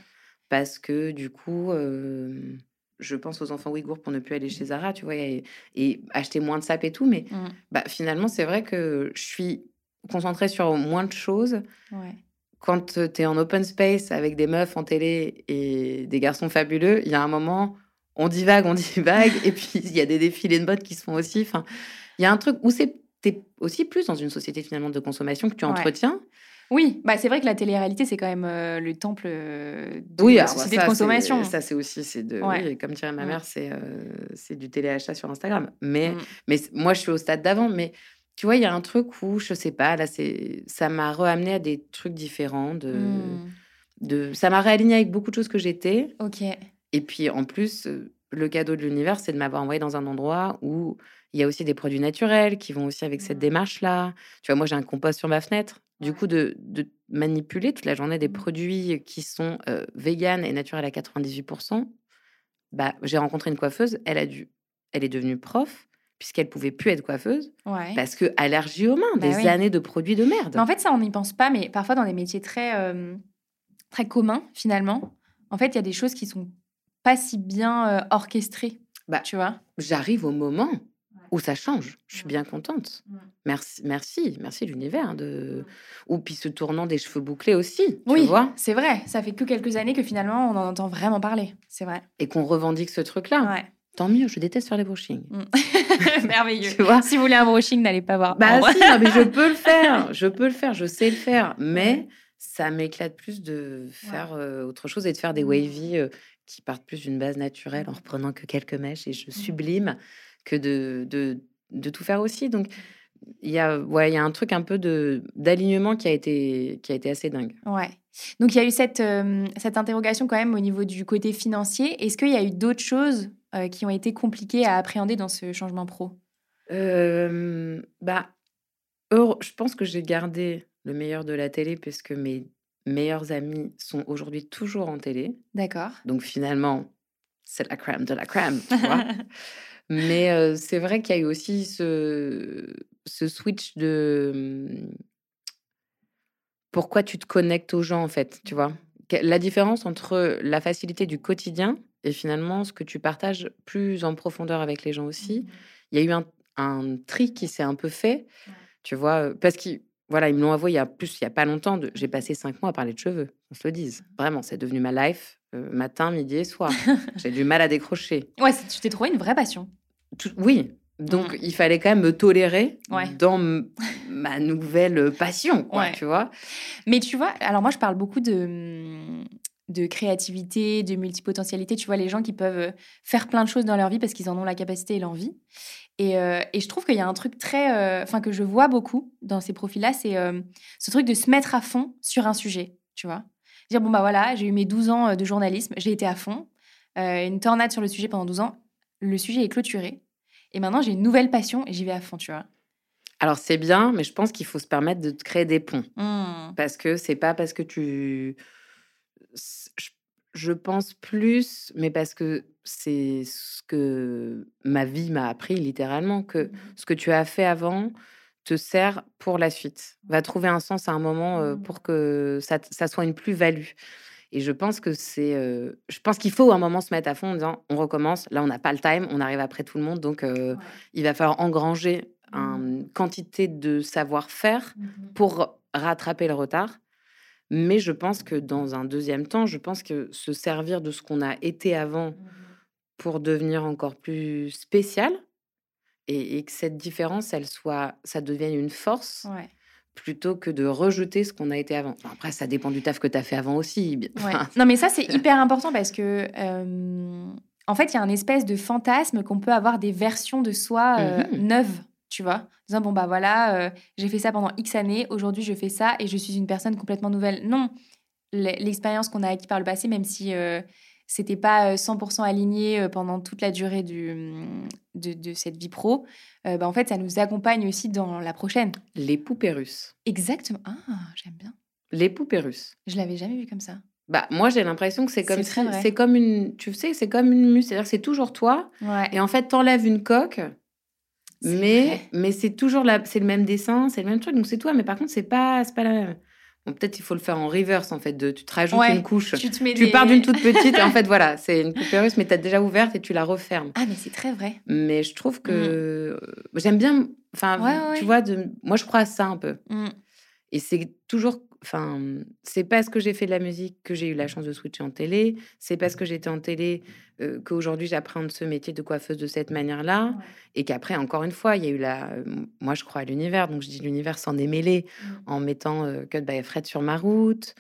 parce que du coup, euh, je pense aux enfants ouïghours pour ne plus aller chez Zara, tu vois, et, et acheter moins de sapes et tout. Mais Mm. bah, finalement, c'est vrai que je suis concentrée sur moins de choses. Ouais. Quand tu es en open space avec des meufs en télé et des garçons fabuleux, il y a un moment, on divague, on divague, et puis il y a des défilés de mode qui se font aussi. Enfin, il y a un truc où c'est aussi plus dans une société finalement de consommation que tu Ouais. Oui, bah c'est vrai que la télé-réalité, c'est quand même euh, le temple euh, de Oui, la société ça, de c'est- consommation. Ça, c'est aussi, c'est de, Ouais. oui, comme dirait ma mère, c'est euh, c'est du téléachat sur Instagram. Mais, Mm. mais moi, je suis au stade d'avant. Mais tu vois, il y a un truc où, je sais pas, là, c'est, ça m'a ramené à des trucs différents. De, Mm. de, ça m'a réaligné avec beaucoup de choses que j'étais. Ok. Et puis, en plus, euh, le cadeau de l'univers, c'est de m'avoir envoyé dans un endroit où il y a aussi des produits naturels qui vont aussi avec cette Mm. démarche-là. Tu vois, moi, j'ai un compost sur ma fenêtre. Du coup, de, de manipuler toute la journée des Mm. produits qui sont euh, véganes et naturels à 98%, bah, j'ai rencontré une coiffeuse. Elle, a dû, elle est devenue prof puisqu'elle pouvait plus être coiffeuse Ouais. parce que allergie aux mains, Bah des oui. années de produits de merde. Mais en fait, ça, on n'y pense pas, mais parfois dans des métiers très, euh, très communs, finalement, en fait, il y a des choses qui sont pas si bien euh, orchestrées. Bah, tu vois? J'arrive au moment où ça change. Je suis bien contente. Merci, merci, merci l'univers. De... Ou puis ce tournant des cheveux bouclés aussi, tu Oui, vois, c'est vrai. Ça fait que quelques années que finalement, on en entend vraiment parler. C'est vrai. et qu'on revendique ce truc-là. Ouais. Tant mieux, je déteste faire les brushings. Merveilleux. Tu vois? Si vous voulez un brushing, n'allez pas voir. Bah si, non, mais je peux le faire, je peux le faire, je sais le faire, mais ça m'éclate plus de faire euh, autre chose et de faire des Mm. wavy euh, qui partent plus d'une base naturelle en reprenant que quelques mèches et je sublime que de, de, de tout faire aussi. Donc il y a, ouais, il y a un truc un peu de d'alignement qui a été qui a été assez dingue. Ouais. Donc il y a eu cette, euh, cette interrogation quand même au niveau du côté financier. Est-ce qu'il y a eu d'autres choses qui ont été compliquées à appréhender dans ce changement pro? Bah, je pense que j'ai gardé le meilleur de la télé puisque mes meilleurs amis sont aujourd'hui toujours en télé. D'accord. Donc finalement, c'est la crème de la crème, tu vois. Mais c'est vrai qu'il y a eu aussi ce, ce switch de pourquoi tu te connectes aux gens, en fait, tu vois? La différence entre la facilité du quotidien et finalement ce que tu partages plus en profondeur avec les gens aussi. Mmh il y a eu un, un tri qui s'est un peu fait, tu vois, parce qu'ils voilà, ils me l'ont avoué il y a plus, il y a pas longtemps. J'ai passé cinq mois à parler de cheveux, on se le dise. Vraiment, c'est devenu ma life, matin, midi et soir. J'ai du mal à décrocher. Ouais, tu t'es trouvé une vraie passion. oui, donc mmh. il fallait quand même me tolérer dans ma nouvelle passion, quoi, tu vois. Mais tu vois, alors moi je parle beaucoup de mmh, de créativité, de multipotentialité. Tu vois, les gens qui peuvent faire plein de choses dans leur vie parce qu'ils en ont la capacité et l'envie. Et, euh, et, je trouve qu'il y a un truc très, euh, enfin que je vois beaucoup dans ces profils-là, c'est euh, ce truc de se mettre à fond sur un sujet, tu vois. Dire bon bah voilà, j'ai eu mes 12 ans de journalisme, j'ai été à fond, une tornade sur le sujet pendant 12 ans, le sujet est clôturé, et maintenant j'ai une nouvelle passion et j'y vais à fond, tu vois. Alors c'est bien, mais je pense qu'il faut se permettre de créer des ponts, mmh. parce que c'est pas parce que tu, je pense plus, mais parce que c'est ce que ma vie m'a appris littéralement, que mmh ce que tu as fait avant te sert pour la suite. Va trouver un sens à un moment mmh. pour que ça, soit une plus-value. Et je pense que c'est, je pense qu'il faut à un moment se mettre à fond en disant, on recommence. Là, on n'a pas le time, on arrive après tout le monde, donc il va falloir engranger une mmh. quantité de savoir-faire pour rattraper le retard. Mais je pense que dans un deuxième temps, je pense que se servir de ce qu'on a été avant mmh pour devenir encore plus spécial et, que cette différence, elle soit, ça devienne une force. Plutôt que de rejeter ce qu'on a été avant. après, ça dépend du taf que tu as fait avant aussi. non, mais ça, c'est hyper important parce que, en fait, il y a un espèce de fantasme qu'on peut avoir des versions de soi mmh neuves tu vois? Disant bon bah voilà euh, j'ai fait ça pendant X années aujourd'hui je fais ça et je suis une personne complètement nouvelle non l'expérience qu'on a acquis par le passé même si euh, c'était pas 100% euh, aligné pendant toute la durée du, mm, de, cette vie pro bah, en fait ça nous accompagne aussi dans la prochaine. Les poupées russes. Exactement. Ah j'aime bien. Les poupées russes. Je l'avais jamais vu comme ça. Bah, moi, j'ai l'impression que c'est comme c'est comme une, tu sais, c'est comme une muse, c'est-à-dire c'est toujours toi. Et en fait, t'enlèves une coque mais, mais c'est toujours là, c'est le même dessin, c'est le même truc. Donc c'est toi, mais par contre, c'est pas, pas la même. Peut-être il faut le faire en reverse en fait. De, tu te rajoutes une couche. Tu, tu pars d'une toute petite et en fait voilà, c'est une coupe russe, mais tu as déjà ouverte et tu la refermes. Ah mais c'est très vrai. Mais je trouve que mmh. j'aime bien. Enfin, tu vois, de, moi je crois à ça un peu. Mmh. Et c'est toujours Enfin, c'est parce que j'ai fait de la musique que j'ai eu la chance de switcher en télé. C'est parce que j'étais en télé qu'aujourd'hui j'apprends ce métier de coiffeuse de cette manière-là. Et qu'après, encore une fois, il y a eu la. Moi, je crois à l'univers, donc je dis l'univers s'en est mêlé mmh. en mettant Cut by Fred sur ma route.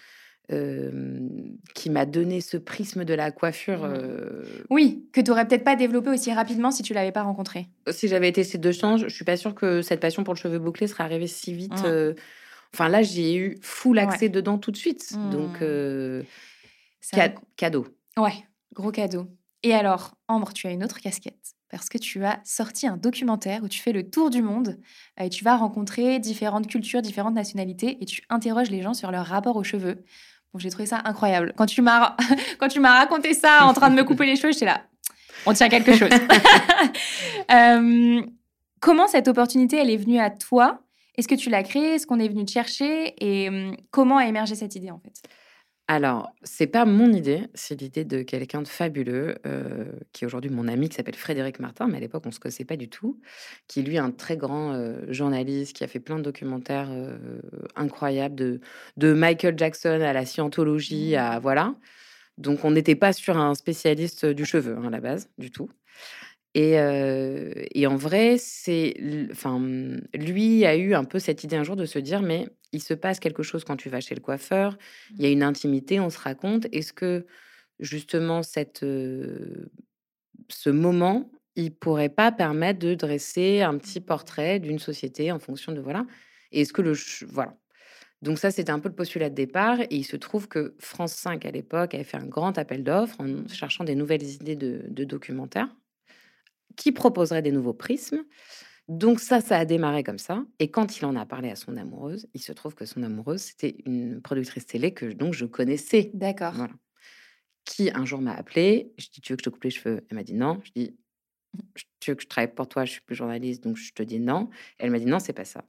qui m'a donné ce prisme de la coiffure. Mmh. Oui, que tu aurais peut-être pas développé aussi rapidement si tu l'avais pas rencontré. Si j'avais été ces deux changes, je suis pas sûre que cette passion pour le cheveu bouclé serait arrivée si vite. Mmh. Enfin, là, j'ai eu full accès dedans tout de suite. Donc, mmh. euh, cadeau. Ouais, gros cadeau. Et alors, Ambre, tu as une autre casquette parce que tu as sorti un documentaire où tu fais le tour du monde euh, et tu vas rencontrer différentes cultures, différentes nationalités et tu interroges les gens sur leur rapport aux cheveux. Bon, j'ai trouvé ça incroyable. Quand tu m'as quand tu m'as raconté ça en train de me couper les cheveux, j'étais là. On tient quelque chose. Euh, comment cette opportunité elle est venue à toi est-ce que tu l'as créé Est-ce qu'on est venu te chercher? Et hum, comment a émergé cette idée en fait? Alors, c'est pas mon idée, c'est l'idée de quelqu'un de fabuleux, euh, qui est aujourd'hui mon ami, qui s'appelle Frédéric Martin, mais à l'époque, on se connaissait pas du tout, qui lui est un très grand euh, journaliste, qui a fait plein de documentaires euh, incroyables, de, de Michael Jackson à la scientologie, à mmh. voilà. Donc, on n'était pas sur un spécialiste du cheveu, hein, à la base, du tout. Et, en vrai, c'est, enfin, lui a eu un peu cette idée un jour de se dire, mais il se passe quelque chose quand tu vas chez le coiffeur. Il y a mmh. une intimité, on se raconte. Est-ce que justement cette, ce moment, il pourrait pas permettre de dresser un petit portrait d'une société en fonction de voilà. est-ce que le voilà. Donc ça, c'était un peu le postulat de départ. Et il se trouve que France 5, à l'époque, avait fait un grand appel d'offres en cherchant des nouvelles idées de, de documentaires qui proposeraient des nouveaux prismes. Donc ça, ça a démarré comme ça. Et quand il en a parlé à son amoureuse, il se trouve que son amoureuse, c'était une productrice télé que donc je connaissais. D'accord. Voilà. Qui un jour m'a appelé. Je dis, tu veux que je te coupe les cheveux? Elle m'a dit non. Je dis, tu veux que je travaille pour toi Je suis plus journaliste, donc je te dis non. Elle m'a dit non, c'est pas ça.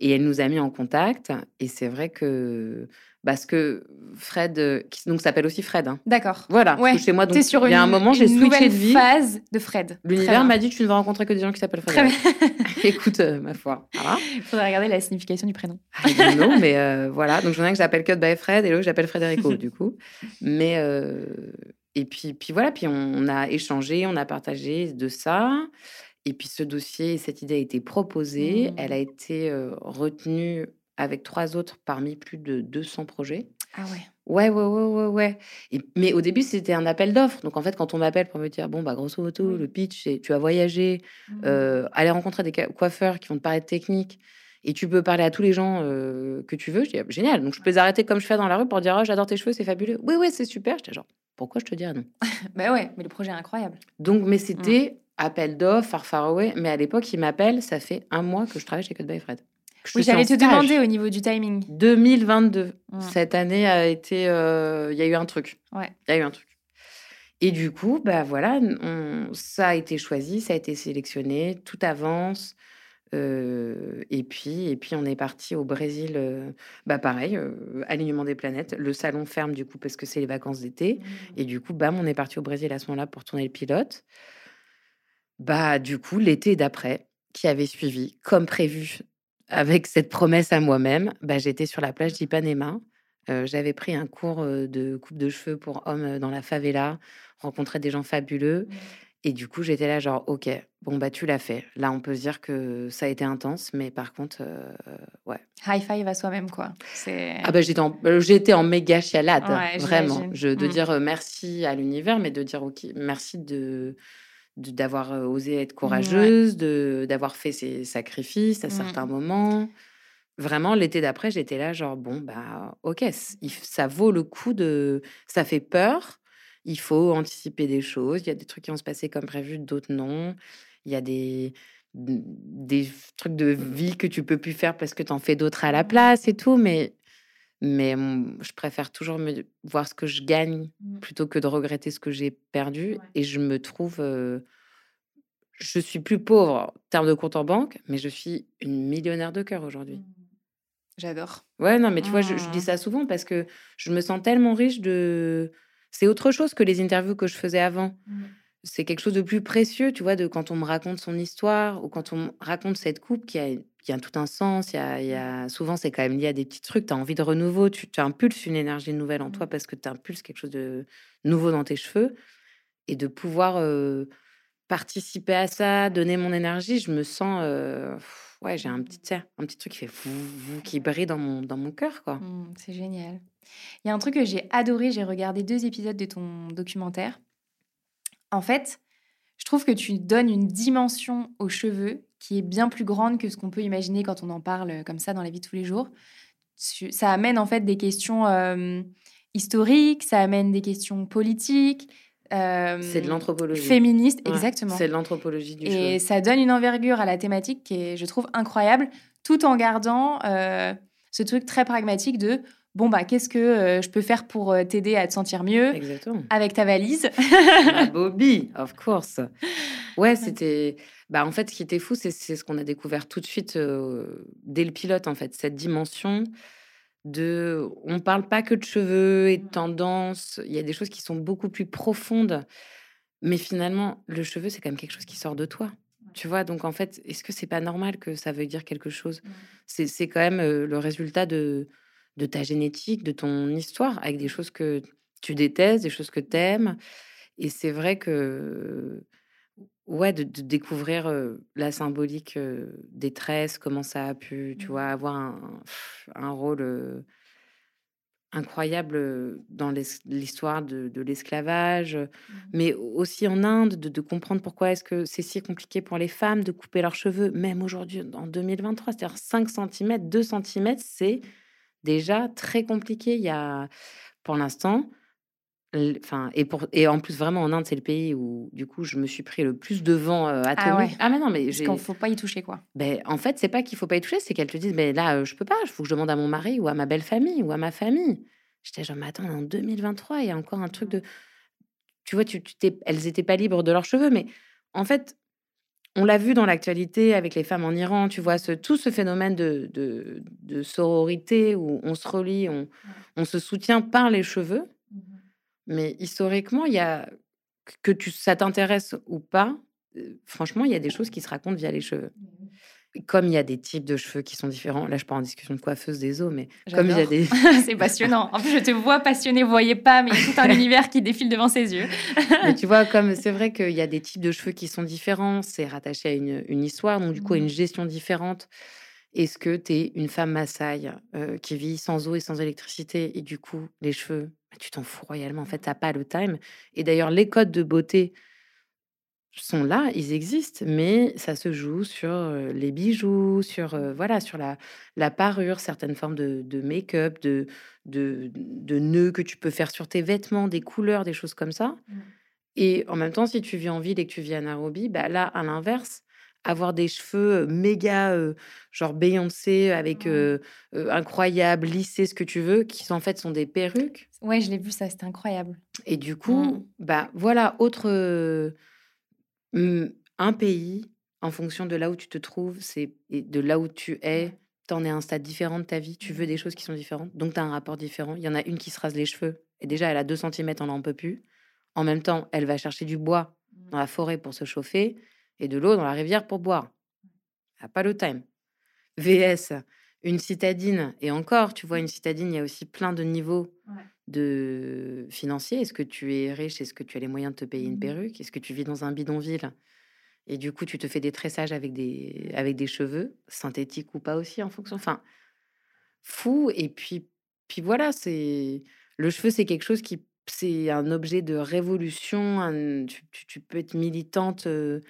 Et elle nous a mis en contact. Et c'est vrai que parce que Fred, euh, qui donc s'appelle aussi Fred. hein. D'accord. Voilà. Ouais. que chez moi, donc sur il y a un moment, j'ai switché de vie. phase de Fred. L'univers m'a dit tu ne vas rencontrer que des gens qui s'appellent Très Fred. bien. Écoute, euh, ma foi. Voilà. Faudrait regarder la signification du prénom. Don't know, mais euh, voilà. Donc, j'en ai un que j'appelle Cut by Fred et l'autre que j'appelle Frédérico, du coup. Mais, euh, et puis, puis voilà, puis on, on a échangé, on a partagé de ça. Et puis, ce dossier, cette idée a été proposée. Mm. Elle a été euh, retenue avec trois autres parmi plus de 200 projets. Ah ouais. Ouais, ouais, ouais, ouais, ouais. Et- mais au début, c'était un appel d'offres. Donc, en fait, quand on m'appelle pour me dire, bon, bah, grosso modo, le pitch, c'est tu as voyagé, Mm. euh, aller rencontrer des coiffeurs qui vont te parler de technique et tu peux parler à tous les gens euh, que tu veux. Je dis, ah, génial. Donc, je peux les arrêter comme je fais dans la rue pour dire, oh, j'adore tes cheveux, c'est fabuleux. Oui, oui, c'est super. J'étais genre, pourquoi je te dirais non? Bah ouais, mais le projet est incroyable. Donc, mais c'était appel d'offres, far far away. Mais à l'époque, il m'appelle, ça fait un mois que je travaille chez Cut by Fred. Oui, j'allais te demander au niveau du timing. 2022. Mm. Cette année a été. euh, Il y a eu un truc. Ouais. Il y a eu un truc. Et du coup, bah voilà, on- ça a été choisi, ça a été sélectionné, tout avance. euh, et puis, et puis on est parti au Brésil. euh, bah pareil, euh, alignement des planètes. Le salon ferme du coup parce que c'est les vacances d'été. Et du coup, bam, on est parti au Brésil à ce moment-là pour tourner le pilote. Bah, du coup, l'été d'après, qui avait suivi, comme prévu, avec cette promesse à moi-même, bah, j'étais sur la plage d'Ipanema. Euh, J'avais pris un cours euh, de coupe de cheveux pour hommes euh, dans la favela, rencontrer des gens fabuleux. Et du coup, j'étais là, genre, OK, bon, bah, tu l'as fait. Là, on peut se dire que ça a été intense, mais par contre, euh, ouais. High five à soi-même, quoi. Ah bah j'étais en, j'étais en méga chialade, Ouais, vraiment. Je, de Mm. dire merci à l'univers, mais de dire ok, merci de- d'avoir euh, osé être courageuse, de d'avoir fait ces sacrifices à Mm. certains moments. Vraiment, l'été d'après, j'étais là genre bon bah ok, ça vaut le coup de, ça fait peur. Il faut anticiper des choses. Il y a des trucs qui vont se passer comme prévu, d'autres non. Il y a des des trucs de vie que tu peux plus faire parce que tu en fais d'autres à la place et tout, mais mais je préfère toujours me voir ce que je gagne Mm. plutôt que de regretter ce que j'ai perdu. Ouais. Et je me trouve, euh, je suis plus pauvre en termes de compte en banque, mais je suis une millionnaire de cœur aujourd'hui. J'adore. Ouais, non, mais tu vois, je, je dis Mm. ça souvent parce que je me sens tellement riche de. C'est autre chose que les interviews que je faisais avant. C'est quelque chose de plus précieux, tu vois, de quand on me raconte son histoire ou quand on me raconte cette coupe qui a, qui a tout un sens. Il y a, il y a- souvent, c'est quand même lié à des petits trucs. Tu as envie de renouveau, tu, tu impulses une énergie nouvelle en toi Mm. parce que tu impulses quelque chose de nouveau dans tes cheveux. Et de pouvoir euh, participer à ça, donner mon énergie, je me sens. euh, ouais, j'ai un petit, un petit truc qui fait qui brille dans mon, dans mon cœur, quoi. Mm, c'est génial. Il y a un truc que j'ai adoré, j'ai regardé deux épisodes de ton documentaire. En fait, je trouve que tu donnes une dimension aux cheveux qui est bien plus grande que ce qu'on peut imaginer quand on en parle comme ça dans la vie de tous les jours. Ça amène en fait des questions euh, historiques, ça amène des questions politiques, euh, C'est de l'anthropologie. féministes, Ouais, exactement. C'est de l'anthropologie du Et ça donne une envergure à la thématique qui est, je trouve, incroyable, tout en gardant euh, ce truc très pragmatique de bon, bah, qu'est-ce que euh, je peux faire pour euh, t'aider à te sentir mieux Exactement. avec ta valise Bobby, of course. Ouais, c'était. Bah, en fait, ce qui était fou, c'est c'est ce qu'on a découvert tout de suite euh, dès le pilote, en fait, cette dimension de. On parle pas que de cheveux et de tendances. Il y a des choses qui sont beaucoup plus profondes. Mais finalement, le cheveu, c'est quand même quelque chose qui sort de toi. Tu vois, donc en fait, est-ce que c'est pas normal que ça veuille dire quelque chose? C'est c'est quand même le résultat de, de ta génétique, de ton histoire, avec des choses que tu détestes, des choses que tu aimes. Et c'est vrai que, ouais, de, de découvrir euh, la symbolique euh, des tresses, comment ça a pu, tu vois, avoir un, rôle euh, incroyable dans l'histoire de, de l'esclavage, mais aussi en Inde, de, de comprendre pourquoi est-ce que c'est si compliqué pour les femmes de couper leurs cheveux, même aujourd'hui, en 2023. C'est-à-dire 5 cm, 2 cm, c'est déjà très compliqué. Il y a, pour l'instant, enfin, et, pour, et en plus, vraiment, en Inde, c'est le pays où, du coup, je me suis pris le plus de vent euh, Ah atomique. ouais. Ah, mais non, mais Parce qu'il faut pas y toucher, quoi. Ben, en fait, c'est pas qu'il faut pas y toucher, c'est qu'elles te disent, mais là, euh, je peux pas, il faut que je demande à mon mari ou à ma belle famille ou à ma famille. J'étais genre, mais attends, en 2023, il y a encore un truc de. Tu vois, tu, elles étaient pas libres de leurs cheveux, mais en fait, on l'a vu dans l'actualité avec les femmes en Iran, tu vois, ce, tout ce phénomène de, de, de sororité où on se relie, on, on se soutient par les cheveux. Mais historiquement, il y a que tu, ça t'intéresse ou pas, euh, franchement, il y a des choses qui se racontent via les cheveux. Comme il y a des types de cheveux qui sont différents, là je parle en discussion de coiffeuse des os, mais comme il y a des, c'est passionnant. En plus, je te vois passionné, vous voyez pas, mais il y a tout un univers qui défile devant ses yeux. mais tu vois, comme c'est vrai qu'il y a des types de cheveux qui sont différents, c'est rattaché à une, une histoire, donc du coup à une gestion différente. Est-ce que tu es une femme Maasai euh, qui vit sans eau et sans électricité et du coup les cheveux, bah, tu t'en fous royalement. En fait, t'as pas le time. Et d'ailleurs, les codes de beauté sont là, ils existent, mais ça se joue sur les bijoux, sur euh, voilà, sur la, la parure, certaines formes de, de make-up, de, de, de nœuds que tu peux faire sur tes vêtements, des couleurs, des choses comme ça. Et en même temps, si tu vis en ville et que tu vis à Nairobi, bah là, à l'inverse, avoir des cheveux méga, euh, genre Beyoncé, avec euh, euh, incroyable, lissés, ce que tu veux, qui en fait sont des perruques. Ouais, je l'ai vu, ça, c'était incroyable. Et du coup, Mm. bah voilà, autre un pays en fonction de là où tu te trouves, c'est et de là où tu es. T'en es à un stade différent de ta vie, tu veux des choses qui sont différentes, donc tu as un rapport différent. Il y en a une qui se rase les cheveux, et déjà elle a 2 cm, on n'en peut plus. En même temps, elle va chercher du bois dans la forêt pour se chauffer, et de l'eau dans la rivière pour boire. Elle n'a pas le time. VS, une citadine, et encore, tu vois, une citadine, il y a aussi plein de niveaux Ouais. De financiers. Est-ce que tu es riche? Est-ce que tu as les moyens de te payer une Mhm. perruque? Est-ce que tu vis dans un bidonville? Et du coup tu te fais des tressages avec des, avec des cheveux, synthétiques ou pas aussi en fonction? Enfin, fou. Et puis, puis voilà, c'est le cheveu, c'est quelque chose qui c'est un objet de révolution. un- tu, tu- tu peux être militante, euh,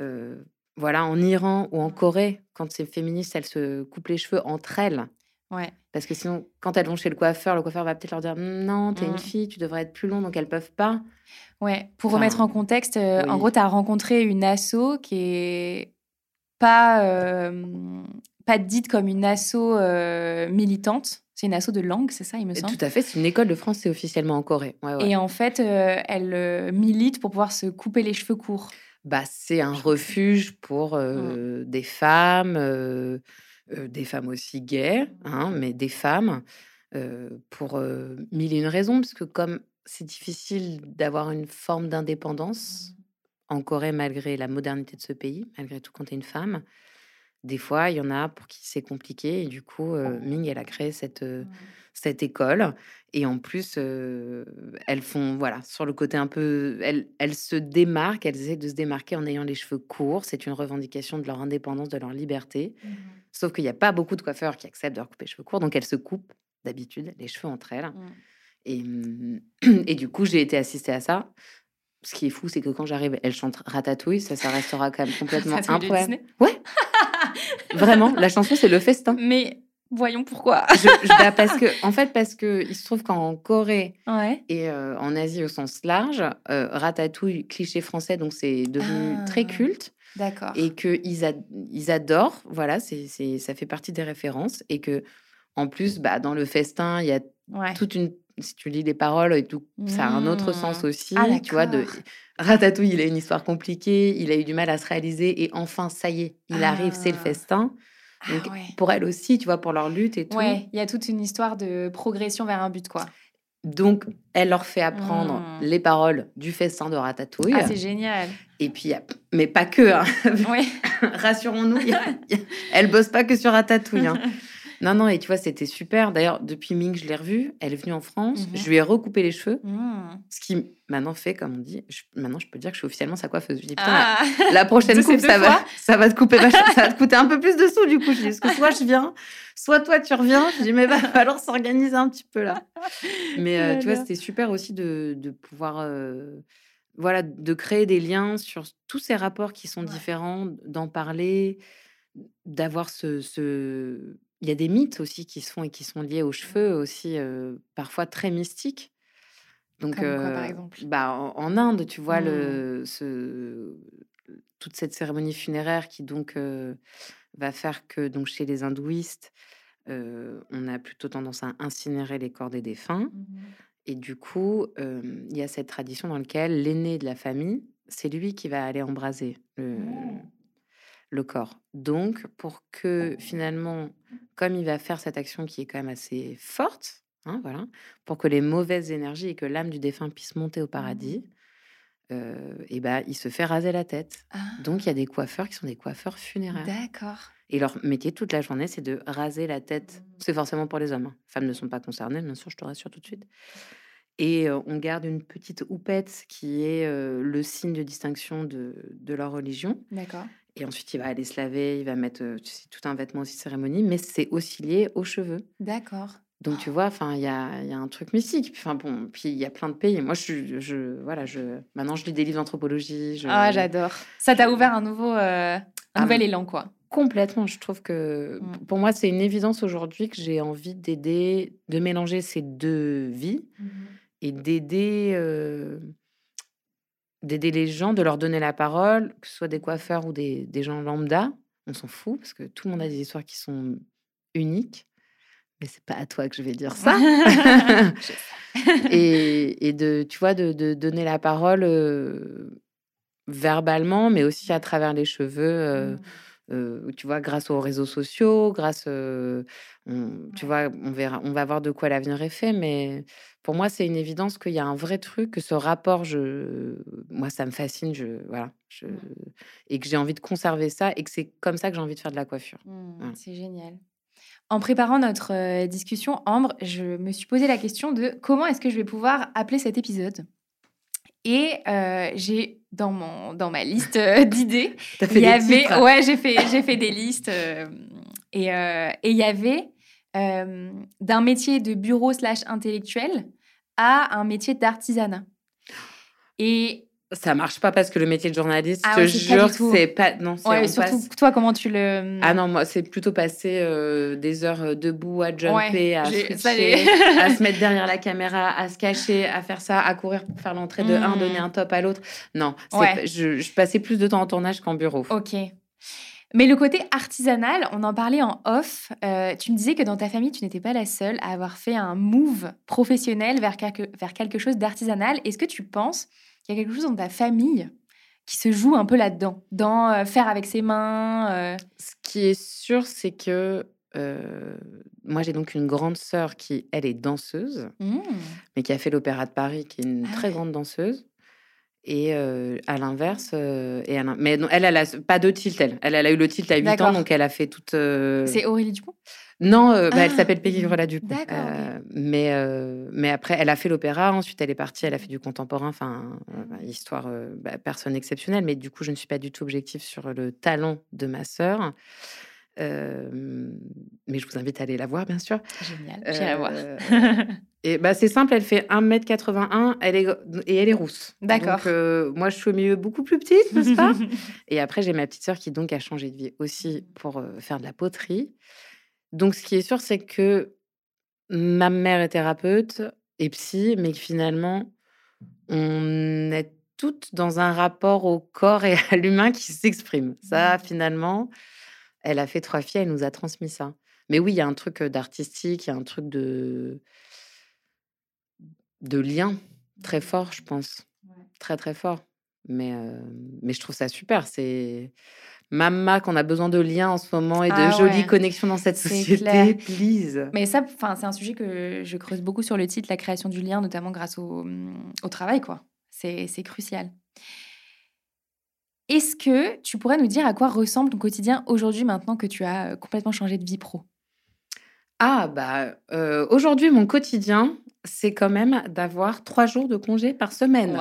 euh, voilà, en Iran ou en Corée quand ces féministes elles se coupent les cheveux entre elles. Ouais. Parce que sinon, quand elles vont chez le coiffeur, le coiffeur va peut-être leur dire non, t'es une fille, tu devrais être plus long, donc elles peuvent pas. Ouais, pour Enfin, remettre en contexte, euh, en gros, tu as rencontré une asso qui est pas, euh, pas dite comme une asso euh, militante. C'est une asso de langue, c'est ça, il me semble? Tout à fait, c'est une école de français officiellement en Corée. Ouais, ouais. Et en fait, elle milite pour pouvoir se couper les cheveux courts. Bah, c'est un refuge pour euh, des femmes, des femmes aussi gays, hein, mais des femmes pour mille et une raisons, parce que comme c'est difficile d'avoir une forme d'indépendance en Corée malgré la modernité de ce pays, malgré tout quand tu es une femme, des fois il y en a pour qui c'est compliqué et du coup euh, Ming elle a créé cette euh, cette école et en plus euh, elles font voilà sur le côté un peu elles, elles se démarquent elles essaient de se démarquer en ayant les cheveux courts. C'est une revendication de leur indépendance de leur liberté. Sauf qu'il n'y a pas beaucoup de coiffeurs qui acceptent de leur couper les cheveux courts donc elles se coupent d'habitude les cheveux entre elles et, et du coup j'ai été assistée à ça. Ce qui est fou, c'est que quand j'arrive, elle chante Ratatouille, ça, ça restera quand même complètement improbable. Ouais, vraiment, la chanson, c'est le festin. Mais voyons pourquoi. Je- je- bah, parce que, en fait, parce que il se trouve qu'en Corée Ouais. et euh, en Asie au sens large, euh, Ratatouille, cliché français, donc c'est devenu Ah. très culte D'accord. et que ils, ad- ils adorent. Voilà, c'est, c'est, ça fait partie des références et que en plus, bah, dans le festin, il y a Ouais. toute une. Si tu lis les paroles et tout, ça a un autre sens Mmh. aussi. Ah, tu vois, de. Ratatouille, il a une histoire compliquée, il a eu du mal à se réaliser et enfin, ça y est, il arrive, c'est le Ah. festin. Ah ouais. pour elle aussi, tu vois, pour leur lutte et tout. Ouais, il y a toute une histoire de progression vers un but, quoi. Donc, elle leur fait apprendre Mm. les paroles du festin de Ratatouille. Ah, c'est génial. et puis, mais pas que, hein. Ouais. rassurons-nous, elle bosse pas que sur Ratatouille. hein. Non, non, et tu vois, c'était super. D'ailleurs, depuis Ming, je l'ai revue. Elle est venue en France. Mhm. Je lui ai recoupé les cheveux. Mmh. Ce qui maintenant fait, comme on dit, je- maintenant je peux dire que je suis officiellement sa coiffeuse. Je dis, putain, Ah. la, la prochaine coupe, ça va, ça va te couper ça va te coûter un peu plus de sous du coup. Je dis, parce que soit je viens, soit toi tu reviens. Je dis, mais va falloir s'organiser un petit peu là. Mais euh, tu vois, c'était super aussi de, de pouvoir, euh, voilà, de créer des liens sur tous ces rapports qui sont Ouais. différents, d'en parler, d'avoir ce, ce, il y a des mythes aussi qui se font et qui sont liés aux cheveux aussi, parfois très mystiques. Donc, Comme quoi, par exemple? bah, en, Inde, tu vois, le, Mmh. ce, toute cette cérémonie funéraire qui donc va faire que donc chez les hindouistes, on a plutôt tendance à incinérer les corps des défunts. Mmh Et du coup, il y a cette tradition dans laquelle l'aîné de la famille, c'est lui qui va aller embraser le, Mmh. Le corps. Donc, pour que finalement, comme il va faire cette action qui est quand même assez forte, hein, voilà, pour que les mauvaises énergies et que l'âme du défunt puisse monter au paradis, Mmh. euh, et ben, il se fait raser la tête. Donc, il y a Ah! des coiffeurs qui sont des coiffeurs funéraires. D'accord. Et leur métier toute la journée, c'est de raser la tête. Mmh. C'est forcément pour les hommes. hein. Les femmes ne sont pas concernées, bien sûr, je te rassure tout de suite. Et euh, on garde une petite houppette qui est euh, le signe de distinction de, de leur religion. D'accord. Et ensuite, il va aller se laver, il va mettre tu sais, tout un vêtement aussi de cérémonie, mais c'est aussi lié aux cheveux. D'accord. Donc, tu vois, enfin, il y a, y a un truc mystique. Enfin, bon, puis il y a plein de pays. Moi, je, je, voilà, je, maintenant, je lis des livres d'anthropologie. Je, Ah, j'adore. Ça t'a ouvert un nouveau, euh, un Ah, nouvel élan, quoi. Complètement. Je trouve que Mm. pour moi, c'est une évidence aujourd'hui que j'ai envie d'aider, de mélanger ces deux vies et d'aider euh, d'aider les gens, de leur donner la parole, que ce soit des coiffeurs ou des, des gens lambda. On s'en fout parce que tout le monde a des histoires qui sont uniques. Mais c'est pas à toi que je vais dire ça. et, et de, tu vois, de, de donner la parole euh, verbalement, mais aussi à travers les cheveux. euh, Mm. Euh, tu vois, grâce aux réseaux sociaux, grâce, euh, on- tu vois, on verra, on va voir de quoi l'avenir est fait, mais pour moi, c'est une évidence qu'il y a un vrai truc, que ce rapport, je, moi, ça me fascine, je, voilà, je, et que j'ai envie de conserver ça, et que c'est comme ça que j'ai envie de faire de la coiffure. Mm, Voilà. C'est génial. En préparant notre euh, discussion, Ambre, je me suis posé la question de comment est-ce que je vais pouvoir appeler cet épisode? Et euh, j'ai dans mon dans ma liste euh, d'idées, il y avait titres ouais j'ai fait j'ai fait des listes euh, et euh, et il y avait d'un métier de bureau slash intellectuel à un métier d'artisanat. Et Ça marche pas parce que le métier de journaliste, Ah je te jure, c'est pas, non, c'est, ouais, surtout passe- toi comment tu le Ah non, moi, c'est plutôt passer euh, des heures euh, debout à jumper, Ouais, à switcher, à se mettre derrière la caméra, à se cacher, à faire ça, à courir pour faire l'entrée de un, Mm. donner un top à l'autre. Non, Ouais. je passais plus de temps en tournage qu'en bureau. Ok. Mais le côté artisanal, on en parlait en off. euh, tu me disais que dans ta famille, tu n'étais pas la seule à avoir fait un move professionnel vers quelque, vers quelque chose d'artisanal. Est-ce que tu penses qu'il y a quelque chose dans ta famille qui se joue un peu là-dedans, dans euh, faire avec ses mains euh, Ce qui est sûr, c'est que euh, moi, j'ai donc une grande sœur qui, elle, est danseuse, hmm, mais qui a fait l'Opéra de Paris, qui est une Ah très ouais. grande danseuse. Et euh, à l'inverse, euh, et à l'in- mais non, elle, elle a pas de tilt, elle. Elle, elle a eu le tilt à 8 ans, donc elle a fait toute. euh, C'est Aurélie Dupont? Non, bah, elle Ah, s'appelle Peggy ok. Euh, mais, mais après, elle a fait l'opéra. Ensuite, elle est partie. Elle a fait du contemporain. Enfin, bah, histoire, bah, personne exceptionnelle. Mais du coup, je ne suis pas du tout objective sur le talent de ma sœur. Euh, mais je vous invite à aller la voir, bien sûr. Génial, j'irai voir. Euh, et bah, c'est simple, elle fait 1m81 elle est, et elle est rousse. D'accord. Donc, euh, moi, je suis au milieu beaucoup plus petite, n'est-ce pas? Et après, j'ai ma petite sœur qui donc a changé de vie aussi pour euh, faire de la poterie. Donc, ce qui est sûr, c'est que ma mère est thérapeute et psy, mais que finalement, on est toutes dans un rapport au corps et à l'humain qui s'exprime. Ça, Mhm. finalement, elle a fait trois filles, elle nous a transmis ça. Mais oui, il y a un truc d'artistique, il y a un truc de de lien très fort, je pense, Ouais. très très fort. Mais euh, mais je trouve ça super. C'est Mama qu'on a besoin de liens en ce moment et de Ah jolies connexions dans cette société, clair. please. Mais ça, enfin, c'est un sujet que je creuse beaucoup sur le titre, la création du lien, notamment grâce au, hum, au travail, quoi. C'est c'est crucial. Est-ce que tu pourrais nous dire à quoi ressemble ton quotidien aujourd'hui, maintenant que tu as euh, complètement changé de vie pro? Ah bah euh, aujourd'hui mon quotidien c'est quand même d'avoir trois jours de congé par semaine.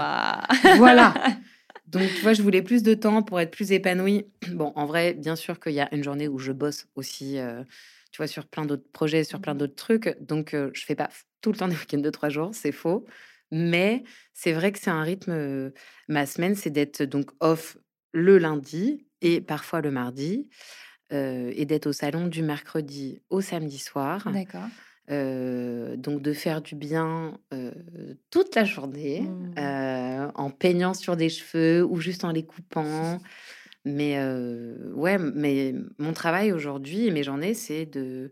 Voilà. Donc, tu vois, je voulais plus de temps pour être plus épanouie. Bon, en vrai, bien sûr qu'il y a une journée où je bosse aussi, euh, tu vois, sur plein d'autres projets, sur plein Mhm. d'autres trucs. Donc, euh, je fais pas tout le temps des week-ends de trois jours, c'est faux. Mais c'est vrai que c'est un rythme. euh, ma semaine, c'est d'être donc off le lundi et parfois le mardi. euh, et d'être au salon du mercredi au samedi soir. D'accord. Euh, donc de faire du bien euh, toute la journée Mmh. en peignant sur des cheveux ou juste en les coupant. Mais ouais, mais mon travail aujourd'hui et mes journées, c'est de